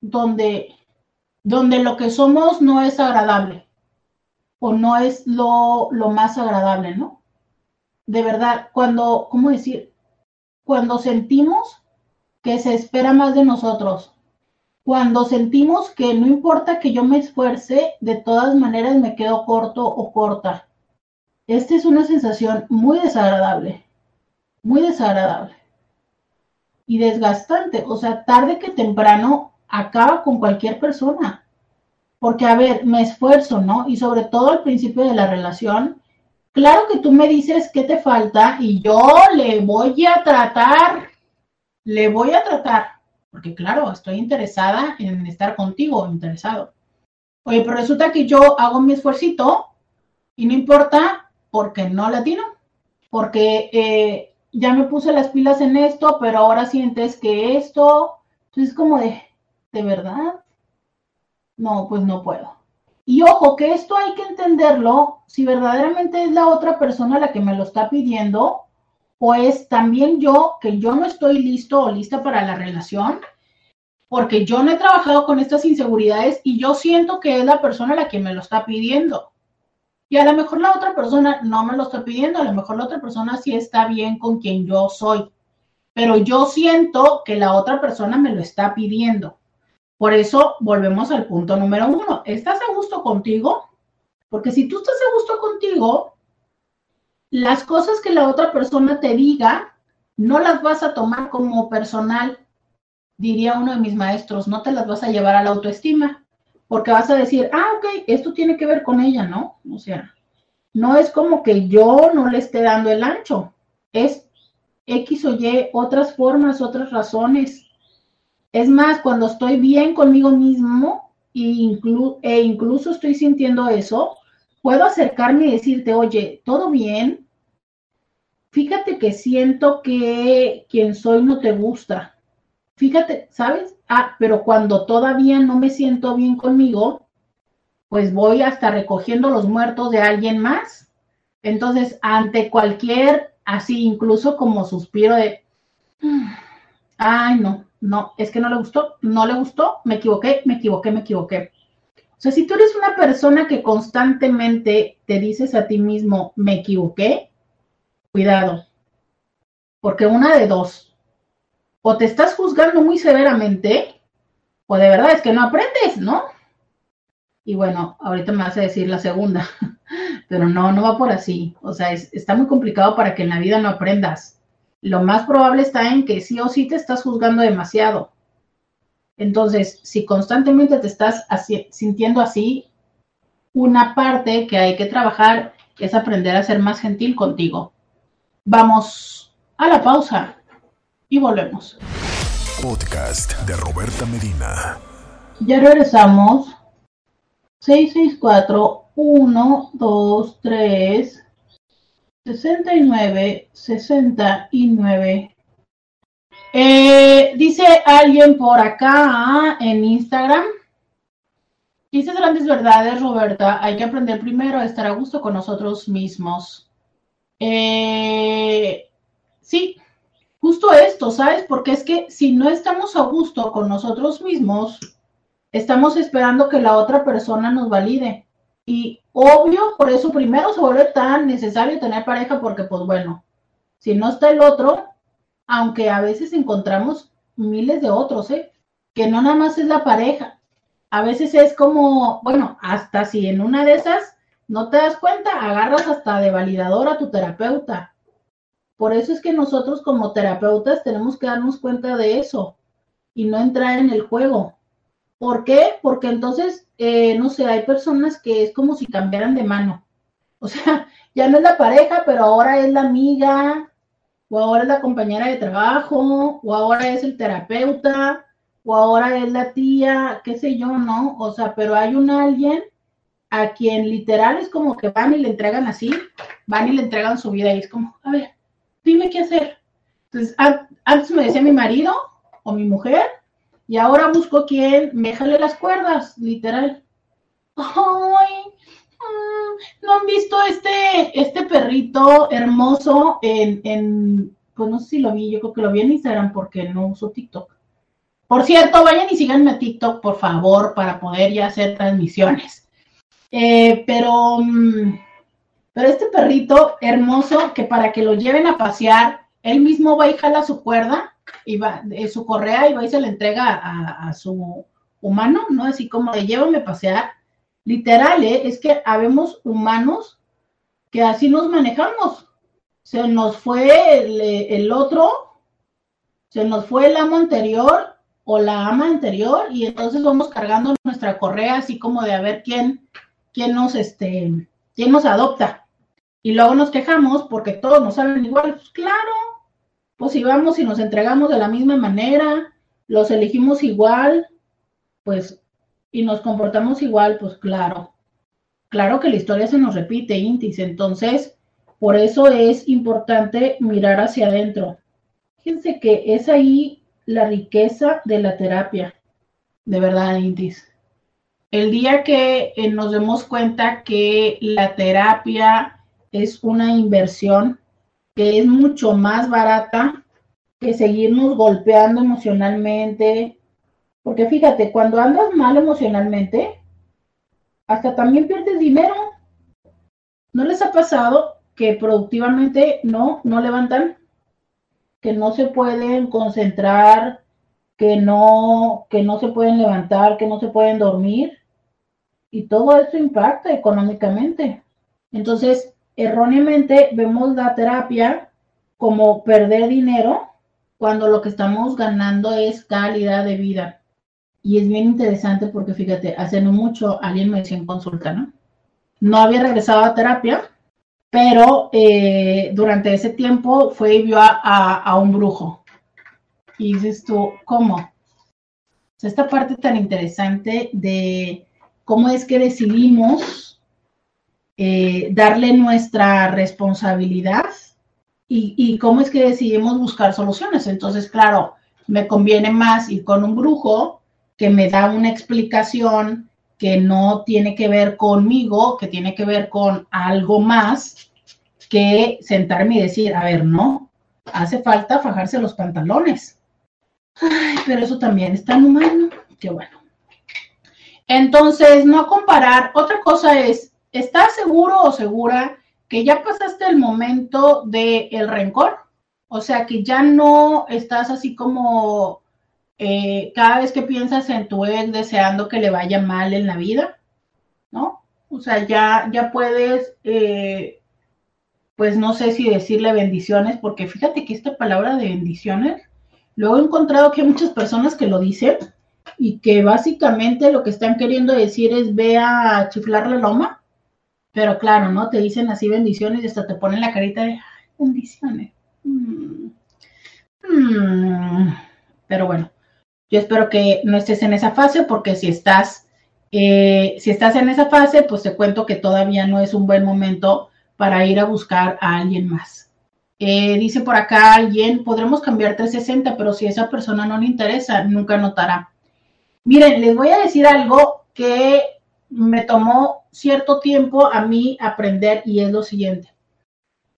donde, donde lo que somos no es agradable o no es lo, lo más agradable, ¿no? De verdad, cuando, ¿cómo decir? Cuando sentimos que se espera más de nosotros, cuando sentimos que no importa que yo me esfuerce, de todas maneras me quedo corto o corta. Esta es una sensación muy desagradable, muy desagradable y desgastante. O sea, tarde que temprano acaba con cualquier persona. Porque, a ver, me esfuerzo, ¿no? Y sobre todo al principio de la relación, claro que tú me dices qué te falta y yo le voy a tratar, le voy a tratar, porque claro, estoy interesada en estar contigo, interesado. Oye, pero resulta que yo hago mi esfuerzo y no importa porque no latino, porque eh, ya me puse las pilas en esto, pero ahora sientes que esto, entonces es como de, ¿de verdad? No, pues no puedo. Y ojo, que esto hay que entenderlo si verdaderamente es la otra persona la que me lo está pidiendo o es también yo que yo no estoy listo o lista para la relación porque yo no he trabajado con estas inseguridades y yo siento que es la persona la que me lo está pidiendo. Y a lo mejor la otra persona no me lo está pidiendo, a lo mejor la otra persona sí está bien con quien yo soy, pero yo siento que la otra persona me lo está pidiendo. Por eso volvemos al punto número uno. ¿Estás a gusto contigo? Porque si tú estás a gusto contigo, las cosas que la otra persona te diga, no las vas a tomar como personal, diría uno de mis maestros, no te las vas a llevar a la autoestima porque vas a decir, ah, ok, esto tiene que ver con ella, ¿no? O sea, no es como que yo no le esté dando el ancho, es X o Y, otras formas, otras razones. Es más, cuando estoy bien conmigo mismo e, e incluso estoy sintiendo eso, puedo acercarme y decirte, oye, ¿todo bien? Fíjate que siento que quien soy no te gusta fíjate, ¿sabes? Ah, pero cuando todavía no me siento bien conmigo, pues voy hasta recogiendo los muertos de alguien más. Entonces, ante cualquier, así incluso como suspiro de, ay, no, no, es que no le gustó, no le gustó, me equivoqué, me equivoqué, me equivoqué. O sea, si tú eres una persona que constantemente te dices a ti mismo, me equivoqué, cuidado, porque una de dos, o te estás juzgando muy severamente, o de verdad es que no aprendes, ¿no? Y bueno, ahorita me vas a decir la segunda, pero no, no va por así. O sea, está muy complicado para que en la vida no aprendas. Lo más probable está en que sí o sí te estás juzgando demasiado. Entonces, si constantemente te estás sintiendo así, una parte que hay que trabajar es aprender a ser más gentil contigo. Vamos a la pausa y volvemos. Podcast de Roberta Medina. Ya regresamos. 664 1, 2, 3, 69, 69. Eh, dice alguien por acá en Instagram. Dices grandes verdades, Roberta. Hay que aprender primero a estar a gusto con nosotros mismos. Eh, sí, justo esto, ¿sabes? Porque es que si no estamos a gusto con nosotros mismos, estamos esperando que la otra persona nos valide. Y obvio, por eso primero se vuelve tan necesario tener pareja porque, pues bueno, si no está el otro, aunque a veces encontramos miles de otros, ¿eh? Que no nada más es la pareja. A veces es como, bueno, hasta si en una de esas no te das cuenta, agarras hasta de validador a tu terapeuta. Por eso es que nosotros como terapeutas tenemos que darnos cuenta de eso y no entrar en el juego. ¿Por qué? Porque entonces, eh, no sé, hay personas que es como si cambiaran de mano. O sea, ya no es la pareja, pero ahora es la amiga, o ahora es la compañera de trabajo, o ahora es el terapeuta, o ahora es la tía, qué sé yo, ¿no? O sea, pero hay un alguien a quien literal es como que van y le entregan así, van y le entregan su vida y es como, a ver, dime qué hacer. Entonces, antes me decía mi marido o mi mujer, y ahora busco quien me jale las cuerdas, literal. Ay, mm, ¿no han visto este, este perrito hermoso en, en, pues no sé si lo vi, yo creo que lo vi en Instagram porque no uso TikTok. Por cierto, vayan y síganme a TikTok, por favor, para poder ya hacer transmisiones. Eh, pero, mm, pero este perrito hermoso, que para que lo lleven a pasear, él mismo va y jala su cuerda y va, de su correa y va y se le entrega a, su humano, ¿no? Así como de llévame a pasear. Literal, ¿eh? es que habemos humanos que así nos manejamos. Se nos fue el, otro, se nos fue el amo anterior o la ama anterior y entonces vamos cargando nuestra correa así como de a ver quién, quién nos, este, quién nos adopta. Y luego nos quejamos porque todos nos saben igual. Pues claro, pues si vamos y nos entregamos de la misma manera, los elegimos igual, pues, y nos comportamos igual, pues claro, claro que la historia se nos repite, Intis, entonces, por eso es importante mirar hacia adentro. Fíjense que es ahí la riqueza de la terapia, de verdad, Intis. El día que eh, nos demos cuenta que la terapia es una inversión, que es mucho más barata que seguirnos golpeando emocionalmente. Porque fíjate, cuando andas mal emocionalmente, hasta también pierdes dinero. ¿No les ha pasado que productivamente no, no levantan? Que no se pueden concentrar, que no, que no se pueden levantar, que no se pueden dormir. Y todo eso impacta económicamente. Entonces, erróneamente vemos la terapia como perder dinero cuando lo que estamos ganando es calidad de vida. Y es bien interesante porque fíjate, hace no mucho alguien me decía en consulta, ¿no? No había regresado a terapia, pero eh, durante ese tiempo fue y vio a, un brujo. Y dices tú, ¿cómo? esta parte tan interesante de cómo es que decidimos eh, darle nuestra responsabilidad y, cómo es que decidimos buscar soluciones. Entonces, claro, me conviene más ir con un brujo que me da una explicación que no tiene que ver conmigo, que tiene que ver con algo más que sentarme y decir, a ver, no, hace falta fajarse los pantalones. Pero eso también es tan humano, que bueno. Entonces, no comparar. Otra cosa es, ¿Estás seguro o segura que ya pasaste el momento del el rencor? O sea, que ya no estás así como eh, cada vez que piensas en tu ex deseando que le vaya mal en la vida, ¿no? O sea, ya, ya puedes, eh, pues no sé si decirle bendiciones, porque fíjate que esta palabra de bendiciones, luego he encontrado que hay muchas personas que lo dicen y que básicamente lo que están queriendo decir es ve a chiflar la loma pero claro, ¿no? Te dicen así bendiciones y hasta te ponen la carita de bendiciones. Mm. Mm. Pero bueno, Yo espero que no estés en esa fase porque si estás, eh, si estás en esa fase, pues te cuento que todavía no es un buen momento para ir a buscar a alguien más. Eh, dice por acá alguien, podremos cambiar 360, pero si esa persona no le interesa, nunca notará. Miren, les voy a decir algo que me tomó cierto tiempo a mí aprender y es lo siguiente.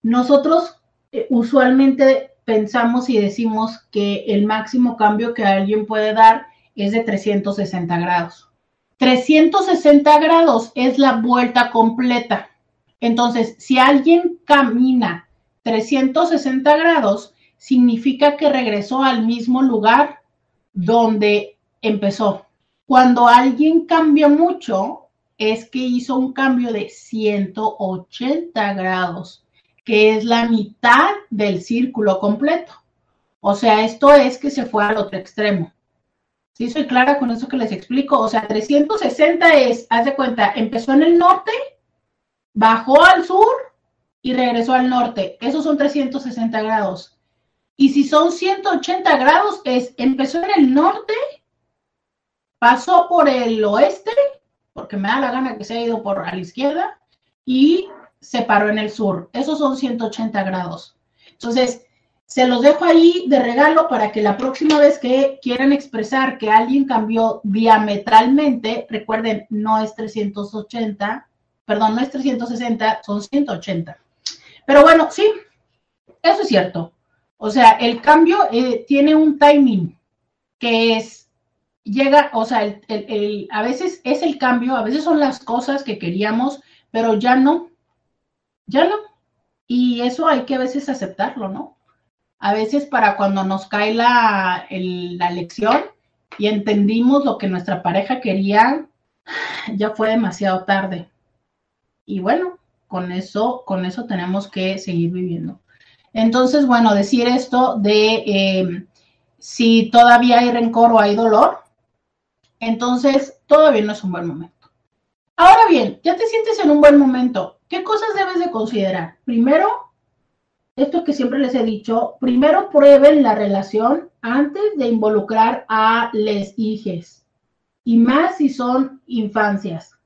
Nosotros eh, usualmente pensamos y decimos que el máximo cambio que alguien puede dar es de 360 grados. 360 grados es la vuelta completa. Entonces, si alguien camina 360 grados, significa que regresó al mismo lugar donde empezó. Cuando alguien cambia mucho, es que hizo un cambio de 180 grados, que es la mitad del círculo completo. O sea, esto es que se fue al otro extremo. ¿Sí soy clara con eso que les explico? O sea, 360 es, haz de cuenta, empezó en el norte, bajó al sur y regresó al norte. Esos son 360 grados. Y si son 180 grados, es empezó en el norte, pasó por el oeste, porque me da la gana que se ha ido por a la izquierda, y se paró en el sur. Esos son 180 grados. Entonces, se los dejo ahí de regalo para que la próxima vez que quieran expresar que alguien cambió diametralmente, recuerden, no es 380, perdón, no es 360, son 180. Pero bueno, sí, eso es cierto. O sea, el cambio eh, tiene un timing que es, llega, o sea, el, a veces es el cambio, a veces son las cosas que queríamos, pero ya no, ya no. Y eso hay que a veces aceptarlo, ¿no? A veces para cuando nos cae la, la lección y entendimos lo que nuestra pareja quería, ya fue demasiado tarde. Y bueno, con eso, con eso tenemos que seguir viviendo. Entonces, bueno, decir esto de eh, si todavía hay rencor o hay dolor, entonces todavía no es un buen momento. Ahora bien, ya te sientes en un buen momento. ¿Qué cosas debes de considerar? Primero, esto que siempre les he dicho, primero prueben la relación antes de involucrar a les hijes y más si son infancias.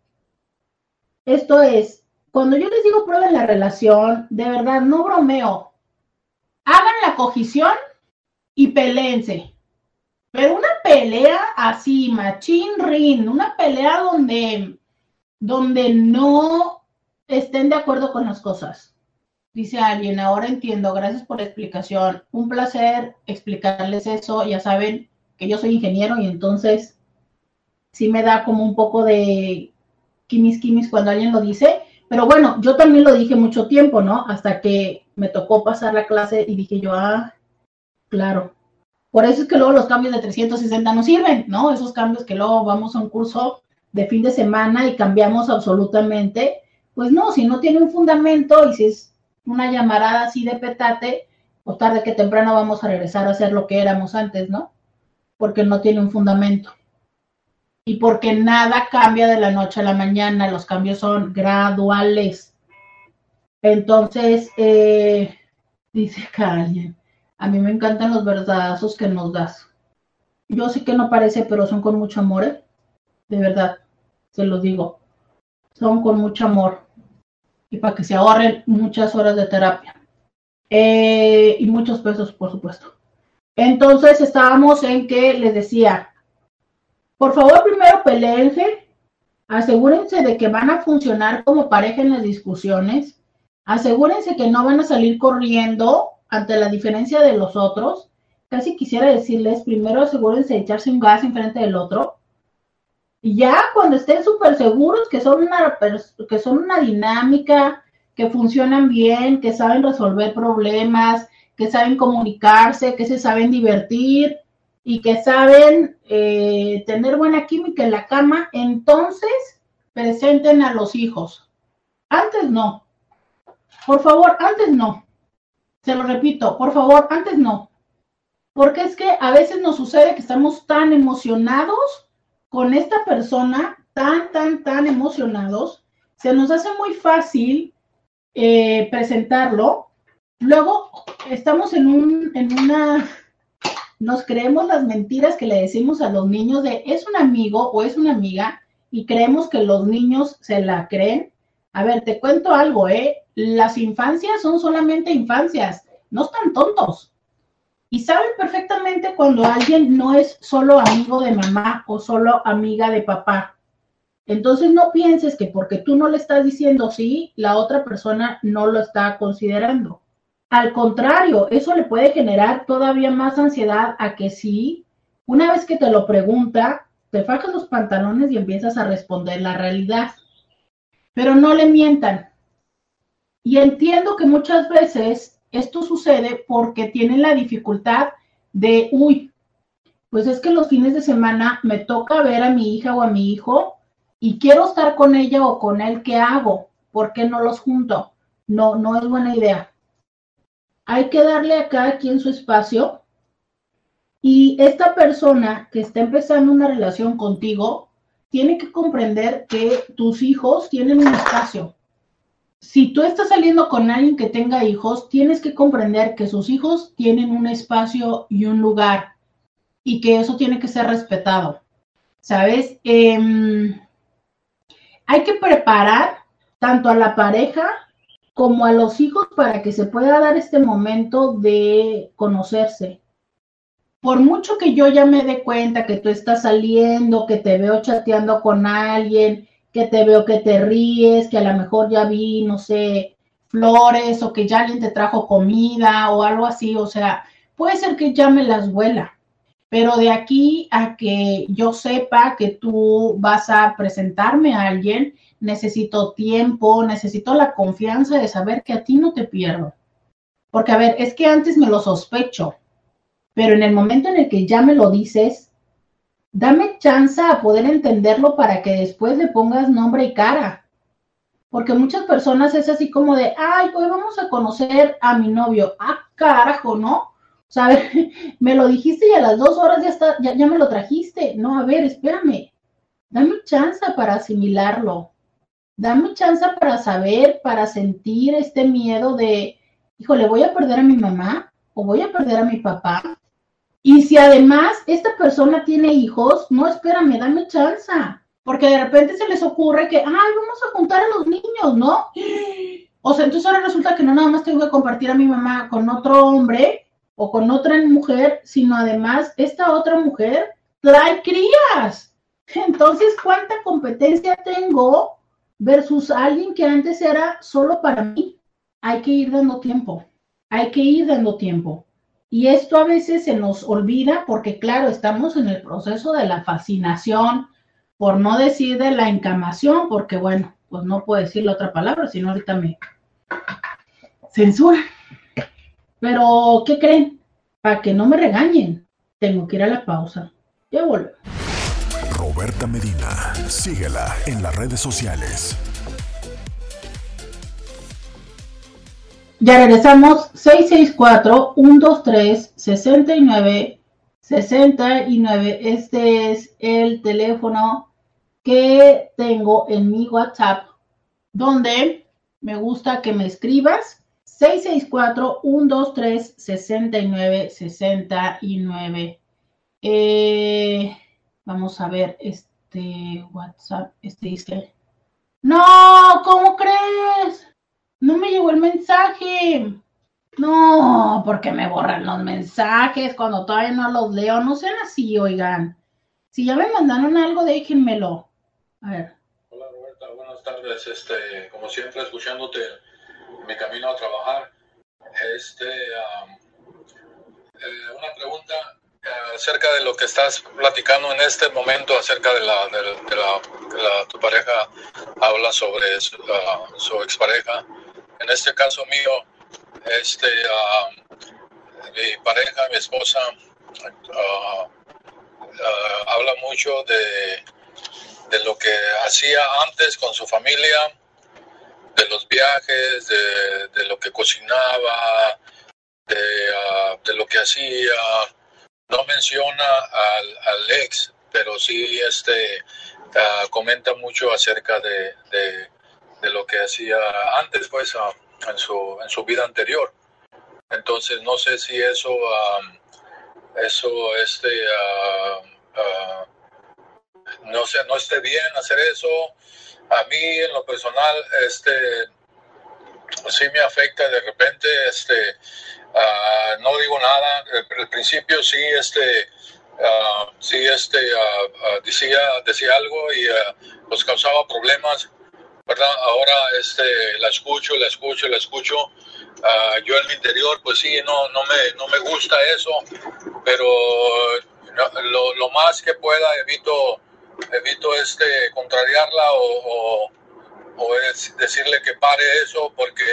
Esto es, cuando yo les digo prueben la relación, de verdad, no bromeo. Hagan la cogición y peleense. Pero una pelea así, machín rin, una pelea donde, donde no estén de acuerdo con las cosas. Dice alguien, ahora entiendo, gracias por la explicación. Un placer explicarles eso. Ya saben que yo soy ingeniero y entonces sí me da como un poco de quimis quimis cuando alguien lo dice, pero bueno, yo también lo dije mucho tiempo, ¿no? Hasta que me tocó pasar la clase y dije yo, ah, claro. Por eso es que luego los cambios de 360 no sirven, ¿no? Esos cambios que luego vamos a un curso de fin de semana y cambiamos absolutamente, pues no, si no tiene un fundamento y si es una llamarada así de petate, pues tarde que temprano vamos a regresar a hacer lo que éramos antes, ¿no? Porque no tiene un fundamento y porque nada cambia de la noche a la mañana, los cambios son graduales. Entonces, eh, dice acá alguien, a mí me encantan los verdadazos que nos das. Yo sé que no parece, pero son con mucho amor, ¿eh? de verdad, se los digo. Son con mucho amor. Y para que se ahorren muchas horas de terapia. Eh, y muchos pesos, por supuesto. Entonces estábamos en que les decía, por favor, primero peleense, asegúrense de que van a funcionar como pareja en las discusiones, asegúrense que no van a salir corriendo ante la diferencia de los otros. Casi quisiera decirles, primero asegúrense de echarse un gas enfrente del otro. Y ya cuando estén súper seguros que son, una, que son una dinámica, que funcionan bien, que saben resolver problemas, que saben comunicarse, que se saben divertir, y que saben eh, tener buena química en la cama, entonces presenten a los hijos. Antes no. Por favor, antes no. Se lo repito, por favor, antes no. Porque es que a veces nos sucede que estamos tan emocionados con esta persona, tan, tan, tan emocionados, se nos hace muy fácil eh, presentarlo. Luego estamos en, un, en una nos creemos las mentiras que le decimos a los niños de es un amigo o es una amiga y creemos que los niños se la creen. A ver, te cuento algo, ¿eh? Las infancias son solamente infancias, no están tontos. Y saben perfectamente cuando alguien no es solo amigo de mamá o solo amiga de papá. Entonces no pienses que porque tú no le estás diciendo sí, la otra persona no lo está considerando. Al contrario, eso le puede generar todavía más ansiedad a que sí, una vez que te lo pregunta, te fajas los pantalones y empiezas a responder la realidad. Pero no le mientan. Y entiendo que muchas veces esto sucede porque tienen la dificultad de, uy, pues es que los fines de semana me toca ver a mi hija o a mi hijo y quiero estar con ella o con él, ¿qué hago? ¿Por qué no los junto? No, no es buena idea hay que darle a cada quien su espacio y esta persona que está empezando una relación contigo tiene que comprender que tus hijos tienen un espacio. Si tú estás saliendo con alguien que tenga hijos, tienes que comprender que sus hijos tienen un espacio y un lugar y que eso tiene que ser respetado. ¿Sabes? Em, hay que preparar tanto a la pareja como a los hijos para que se pueda dar este momento de conocerse. Por mucho que yo ya me dé cuenta que tú estás saliendo, que te veo chateando con alguien, que te veo que te ríes, que a lo mejor ya vi, no sé, flores o que ya alguien te trajo comida o algo así, o sea, puede ser que ya me las vuela, pero de aquí a que yo sepa que tú vas a presentarme a alguien, necesito tiempo, necesito la confianza de saber que a ti no te pierdo. Porque, a ver, es que antes me lo sospecho, pero en el momento en el que ya me lo dices, dame chance a poder entenderlo para que después le pongas nombre y cara. Porque muchas personas es así como de, ay, hoy vamos a conocer a mi novio. Ah, carajo, ¿no? O sea, me lo dijiste y a las dos horas ya, está, ya, ya me lo trajiste. No, a ver, espérame. Dame chance para asimilarlo dame chance para saber, para sentir este miedo de, híjole, voy a perder a mi mamá o voy a perder a mi papá. Y si además esta persona tiene hijos, no, espérame, dame chance. Porque de repente se les ocurre que, ay, vamos a juntar a los niños, ¿no? O sea, entonces ahora resulta que no nada más tengo que compartir a mi mamá con otro hombre o con otra mujer, sino además esta otra mujer trae crías. Entonces, ¿cuánta competencia tengo versus alguien que antes era solo para mí. Hay que ir dando tiempo, hay que ir dando tiempo. Y esto a veces se nos olvida porque, claro, estamos en el proceso de la fascinación, por no decir de la encamación, porque, bueno, pues no puedo decir la otra palabra, sino ahorita me censura. Pero, ¿qué creen? Para que no me regañen, tengo que ir a la pausa. Ya vuelvo. Roberta Medina. Síguela en las redes sociales. Ya regresamos 664-123-6969. 69. Este es el teléfono que tengo en mi WhatsApp, donde me gusta que me escribas 664-123-6969. Eh, Vamos a ver este WhatsApp, este dice. No, ¿cómo crees? No me llegó el mensaje. No, porque me borran los mensajes cuando todavía no los leo. No sean así, oigan. Si ya me mandaron algo, déjenmelo. A ver. Hola Roberta, buenas tardes. Este, como siempre, escuchándote mi camino a trabajar. Este, eh, una pregunta acerca de lo que estás platicando en este momento acerca de la, de, la, tu pareja habla sobre su, uh, su, expareja. En este caso mío, este, uh, mi pareja, mi esposa, uh, habla mucho de, de lo que hacía antes con su familia, de los viajes, de, de lo que cocinaba, de, de lo que hacía. No menciona al, ex, pero sí este, ah, comenta mucho acerca de, lo que hacía antes, pues, ah, en, su, en su vida anterior. Entonces, no sé si eso eso este, ah, no, sé, no esté bien hacer eso. A mí en lo personal, este, sí me afecta de repente, este, uh, no digo nada, al principio sí, este, uh, sí, este, uh, decía, decía algo y pues causaba problemas, Ahora, este, la escucho, la escucho, la escucho. yo en mi interior, pues sí, no, no, me, no me gusta eso, pero lo, lo, más que pueda evito, evito este, contrariarla o, o o decirle que pare eso porque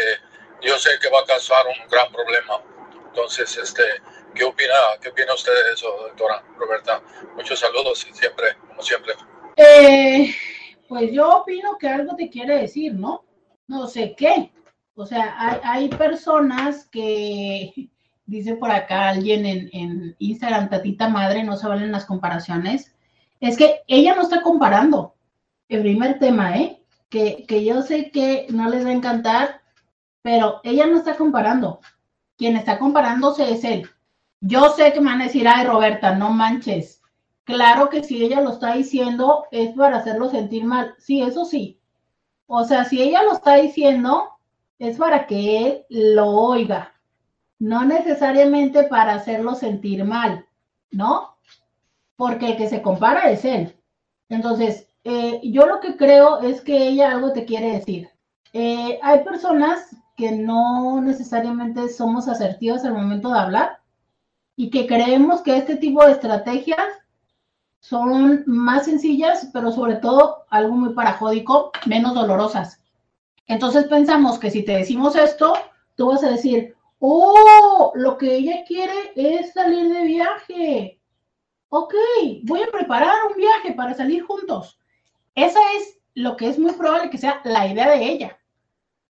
yo sé que va a causar un gran problema. Entonces, este, ¿qué opina, qué opina usted de eso, doctora Roberta? Muchos saludos siempre, como siempre. Eh, pues yo opino que algo te quiere decir, ¿no? No sé qué. O sea, hay, hay personas que, dice por acá alguien en, en Instagram, tatita madre, no se valen las comparaciones. Es que ella no está comparando. El primer tema, ¿eh? que, yo sé que no les va a encantar, pero ella no está comparando. Quien está comparándose es él. Yo sé que me van a decir, ay, Roberta, no manches. Claro que si ella lo está diciendo es para hacerlo sentir mal. Sí, eso sí. O sea, si ella lo está diciendo es para que él lo oiga. No necesariamente para hacerlo sentir mal, ¿no? Porque el que se compara es él. Entonces, eh, yo lo que creo es que ella algo te quiere decir. Eh, hay personas que no necesariamente somos asertivas al momento de hablar y que creemos que este tipo de estrategias son más sencillas, pero sobre todo algo muy parajódico, menos dolorosas. Entonces pensamos que si te decimos esto, tú vas a decir, oh, lo que ella quiere es salir de viaje. Ok, voy a preparar un viaje para salir juntos. Esa es lo que es muy probable que sea la idea de ella.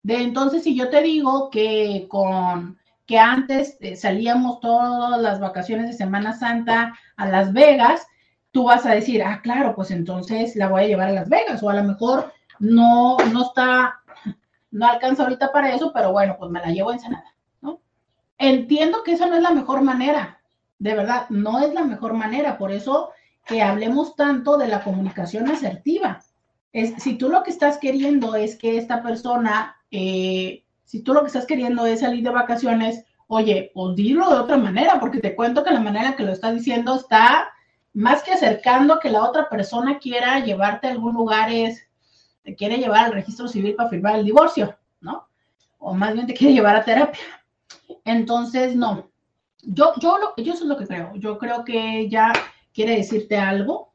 De entonces, si yo te digo que con que antes eh, salíamos todas las vacaciones de Semana Santa a Las Vegas, tú vas a decir, ah, claro, pues entonces la voy a llevar a Las Vegas, o a lo mejor no, no está, no alcanza ahorita para eso, pero bueno, pues me la llevo a ¿no? Entiendo que esa no es la mejor manera, de verdad, no es la mejor manera, por eso que hablemos tanto de la comunicación asertiva. Es, si tú lo que estás queriendo es que esta persona, eh, si tú lo que estás queriendo es salir de vacaciones, oye, pues dilo de otra manera, porque te cuento que la manera que lo estás diciendo está más que acercando que la otra persona quiera llevarte a algún lugar, es, te quiere llevar al registro civil para firmar el divorcio, ¿no? O más bien te quiere llevar a terapia. Entonces, no. Yo, yo, lo, yo eso es lo que creo. Yo creo que ya quiere decirte algo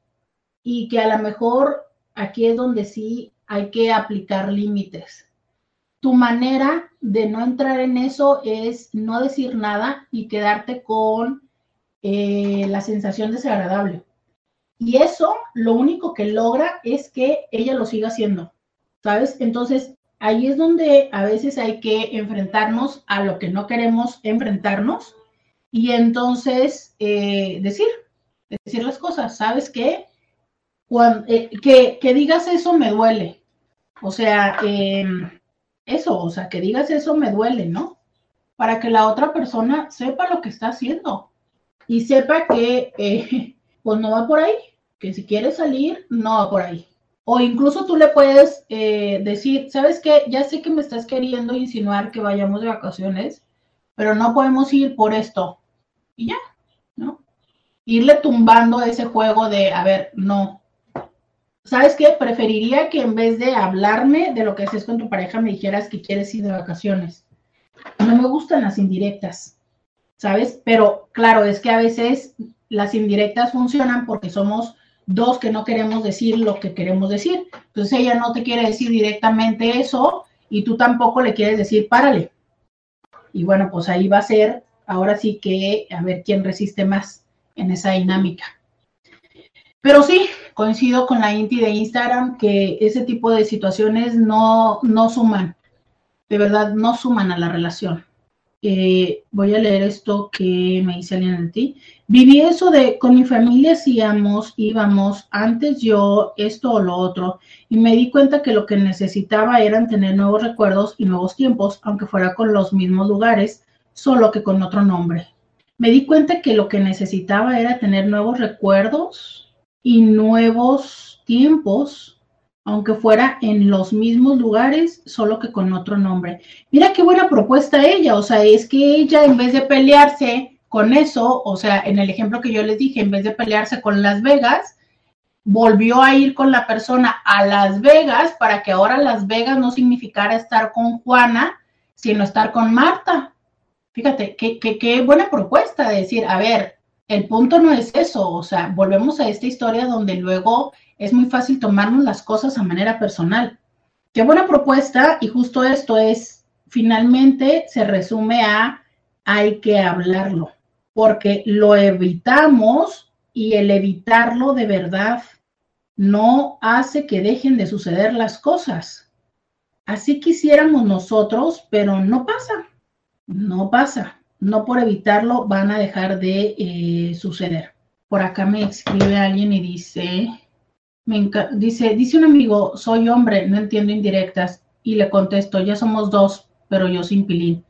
y que a lo mejor aquí es donde sí hay que aplicar límites. Tu manera de no entrar en eso es no decir nada y quedarte con eh, la sensación desagradable. Y eso lo único que logra es que ella lo siga haciendo, ¿sabes? Entonces, ahí es donde a veces hay que enfrentarnos a lo que no queremos enfrentarnos y entonces eh, decir, decir las cosas. ¿Sabes qué? Eh, que, digas eso me duele. O sea, em, eso, o sea, que digas eso me duele, ¿no? Para que la otra persona sepa lo que está haciendo y sepa que eh, pues no va por ahí, que si quiere salir, no va por ahí. O incluso tú le puedes eh, decir, ¿sabes qué? Ya sé que me estás queriendo insinuar que vayamos de vacaciones, pero no podemos ir por esto. Y ya, ¿no? irle tumbando ese juego de, a ver, no. ¿Sabes qué? Preferiría que en vez de hablarme de lo que haces con tu pareja, me dijeras que quieres ir de vacaciones. No me gustan las indirectas, ¿sabes? Pero claro, es que a veces las indirectas funcionan porque somos dos que no queremos decir lo que queremos decir. Entonces ella no te quiere decir directamente eso y tú tampoco le quieres decir párale. Y bueno, pues ahí va a ser, ahora sí que a ver quién resiste más en esa dinámica. Pero sí, coincido con la Inti de Instagram que ese tipo de situaciones no, no suman, de verdad no suman a la relación. Voy a leer esto que me dice alguien de ti. Viví eso de con mi familia hacíamos, íbamos, antes yo esto o lo otro, y me di cuenta que lo que necesitaba eran tener nuevos recuerdos y nuevos tiempos, aunque fuera con los mismos lugares, solo que con otro nombre. me di cuenta que lo que necesitaba era tener nuevos recuerdos y nuevos tiempos, aunque fuera en los mismos lugares, solo que con otro nombre. Mira qué buena propuesta ella, o sea, es que ella en vez de pelearse con eso, o sea, en el ejemplo que yo les dije, en vez de pelearse con Las Vegas, volvió a ir con la persona a Las Vegas para que ahora Las Vegas no significara estar con Juana, sino estar con Marta. Fíjate, qué, qué, buena propuesta de decir, a ver, el punto no es eso, o sea, volvemos a esta historia donde luego es muy fácil tomarnos las cosas a manera personal. Qué buena propuesta y justo esto es, finalmente se resume a hay que hablarlo, porque lo evitamos y el evitarlo de verdad no hace que dejen de suceder las cosas. Así quisiéramos nosotros, pero no pasa no pasa. No por evitarlo van a dejar de eh, suceder. Por acá me escribe alguien y dice, me dice, dice un amigo, soy hombre, no entiendo indirectas. Y le contesto, ya somos dos, pero yo sin pilín.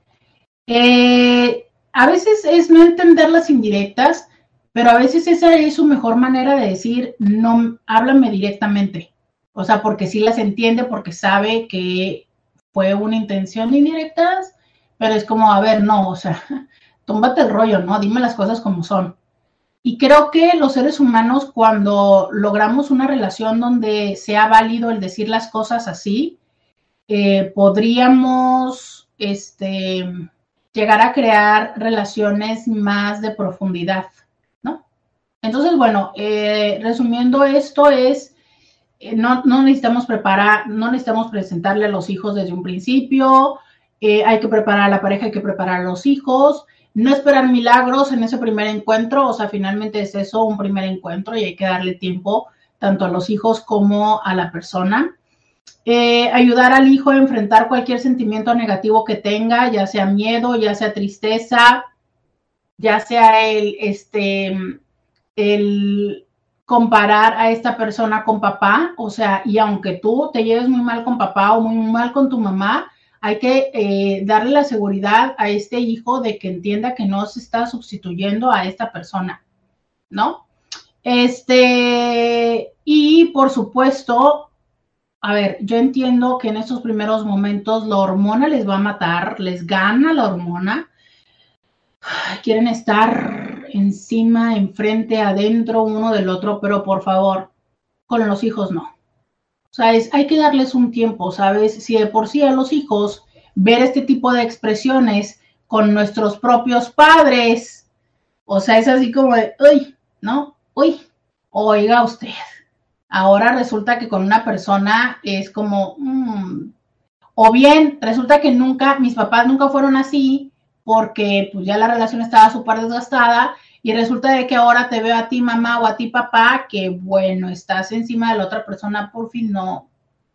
Eh, a veces es no entender las indirectas, pero a veces esa es su mejor manera de decir, no, háblame directamente. O sea, porque sí las entiende, porque sabe que fue una intención indirectas pero es como, a ver, no, o sea, tómbate el rollo, ¿no? Dime las cosas como son. Y creo que los seres humanos, cuando logramos una relación donde sea válido el decir las cosas así, eh, podríamos este, llegar a crear relaciones más de profundidad, ¿no? Entonces, bueno, eh, resumiendo esto es, eh, no, no necesitamos preparar, no necesitamos presentarle a los hijos desde un principio, hay que preparar a la pareja, hay que preparar a los hijos, no esperar milagros en ese primer encuentro, o sea, finalmente es eso, un primer encuentro y hay que darle tiempo tanto a los hijos como a la persona. Eh, ayudar al hijo a enfrentar cualquier sentimiento negativo que tenga, ya sea miedo, ya sea tristeza, ya sea el, este, el comparar a esta persona con papá, o sea, y aunque tú te lleves muy mal con papá o muy mal con tu mamá, hay que eh, darle la seguridad a este hijo de que entienda que no se está sustituyendo a esta persona, ¿no? Este, y por supuesto, a ver, yo entiendo que en estos primeros momentos la hormona les va a matar, les gana la hormona, quieren estar encima, enfrente, adentro uno del otro, pero por favor, con los hijos no. Sea, hay que darles un tiempo, ¿sabes? Si de por sí a los hijos ver este tipo de expresiones con nuestros propios padres, o sea, es así como de, uy, ¿no? Uy, oiga usted. Ahora resulta que con una persona es como, mm". o bien resulta que nunca, mis papás nunca fueron así porque pues ya la relación estaba súper desgastada y resulta de que ahora te veo a ti mamá o a ti papá, que bueno, estás encima de la otra persona, por fin no,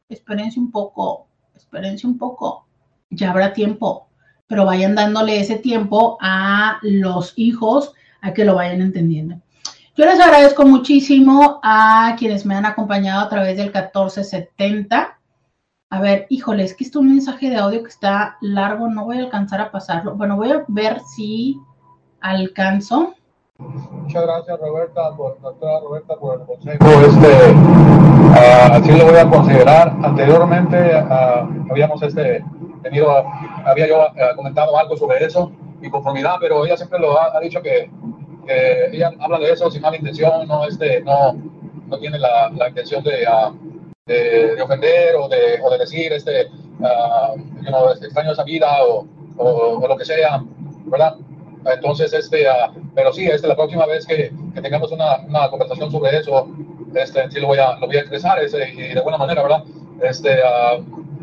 espérense un poco, espérense un poco, ya habrá tiempo, pero vayan dándole ese tiempo a los hijos a que lo vayan entendiendo. Yo les agradezco muchísimo a quienes me han acompañado a través del 1470. A ver, híjole, es que esto es un mensaje de audio que está largo, no voy a alcanzar a pasarlo. Bueno, voy a ver si alcanzo. Muchas gracias Roberta, por, doctora Roberta, por el consejo. Este, uh, así lo voy a considerar. Anteriormente uh, habíamos este, tenido, había yo uh, comentado algo sobre eso y conformidad, pero ella siempre lo ha, dicho que, ella habla de eso sin mala intención, no, este, no, no tiene la, intención de, de, de, ofender o de, decir, este, you know, extraño esa vida o, o lo que sea, ¿verdad? Entonces, este, uh, pero sí, este, la próxima vez que, que tengamos una, una, conversación sobre eso, este, sí lo voy a, lo voy a expresar ese, y de buena manera, ¿verdad? Este, uh,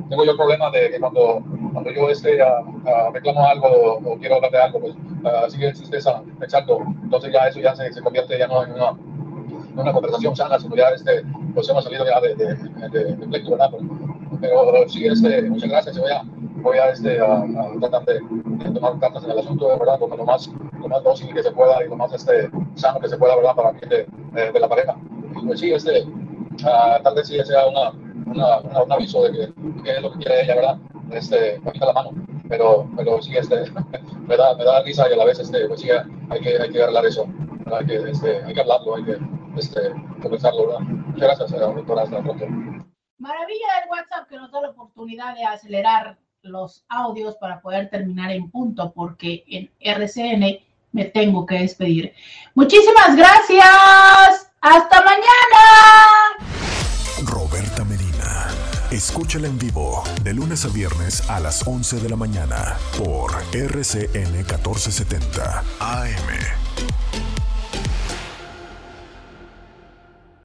tengo yo el problema de que cuando, cuando yo este, uh, reclamo algo o, quiero hablar de algo, pues sigue tristeza, exacto. Entonces ya eso ya se, se convierte ya no en en una conversación sana, sino ya este, pues hemos salido ya de, de, de, de pleito, ¿verdad? Pero, pero sí, este, muchas gracias, voy a voy a, este, a, a tratar de, tomar cartas en el asunto, verdad, como lo más, lo más dócil que se pueda y lo más este, sano que se pueda, ¿verdad? Para el de, la pareja. Y pues sí, este, uh, tal vez sí sea una, una, una, un aviso de que, que, es lo que quiere ella, ¿verdad? Este, la mano. pero, pero sí, este, me, da, me da risa y a la vez, este, pues sí, hay que, hay que arreglar eso, hay que, este, hay que hablarlo, hay que este, comenzarlo. ¿verdad? Muchas gracias, eh, doctora, hasta pronto. Maravilla del WhatsApp que nos da la oportunidad de acelerar los audios para poder terminar en punto, porque en RCN me tengo que despedir. Muchísimas gracias. Hasta mañana. Roberta Medina. Escúchala en vivo de lunes a viernes a las 11 de la mañana por RCN 1470 AM.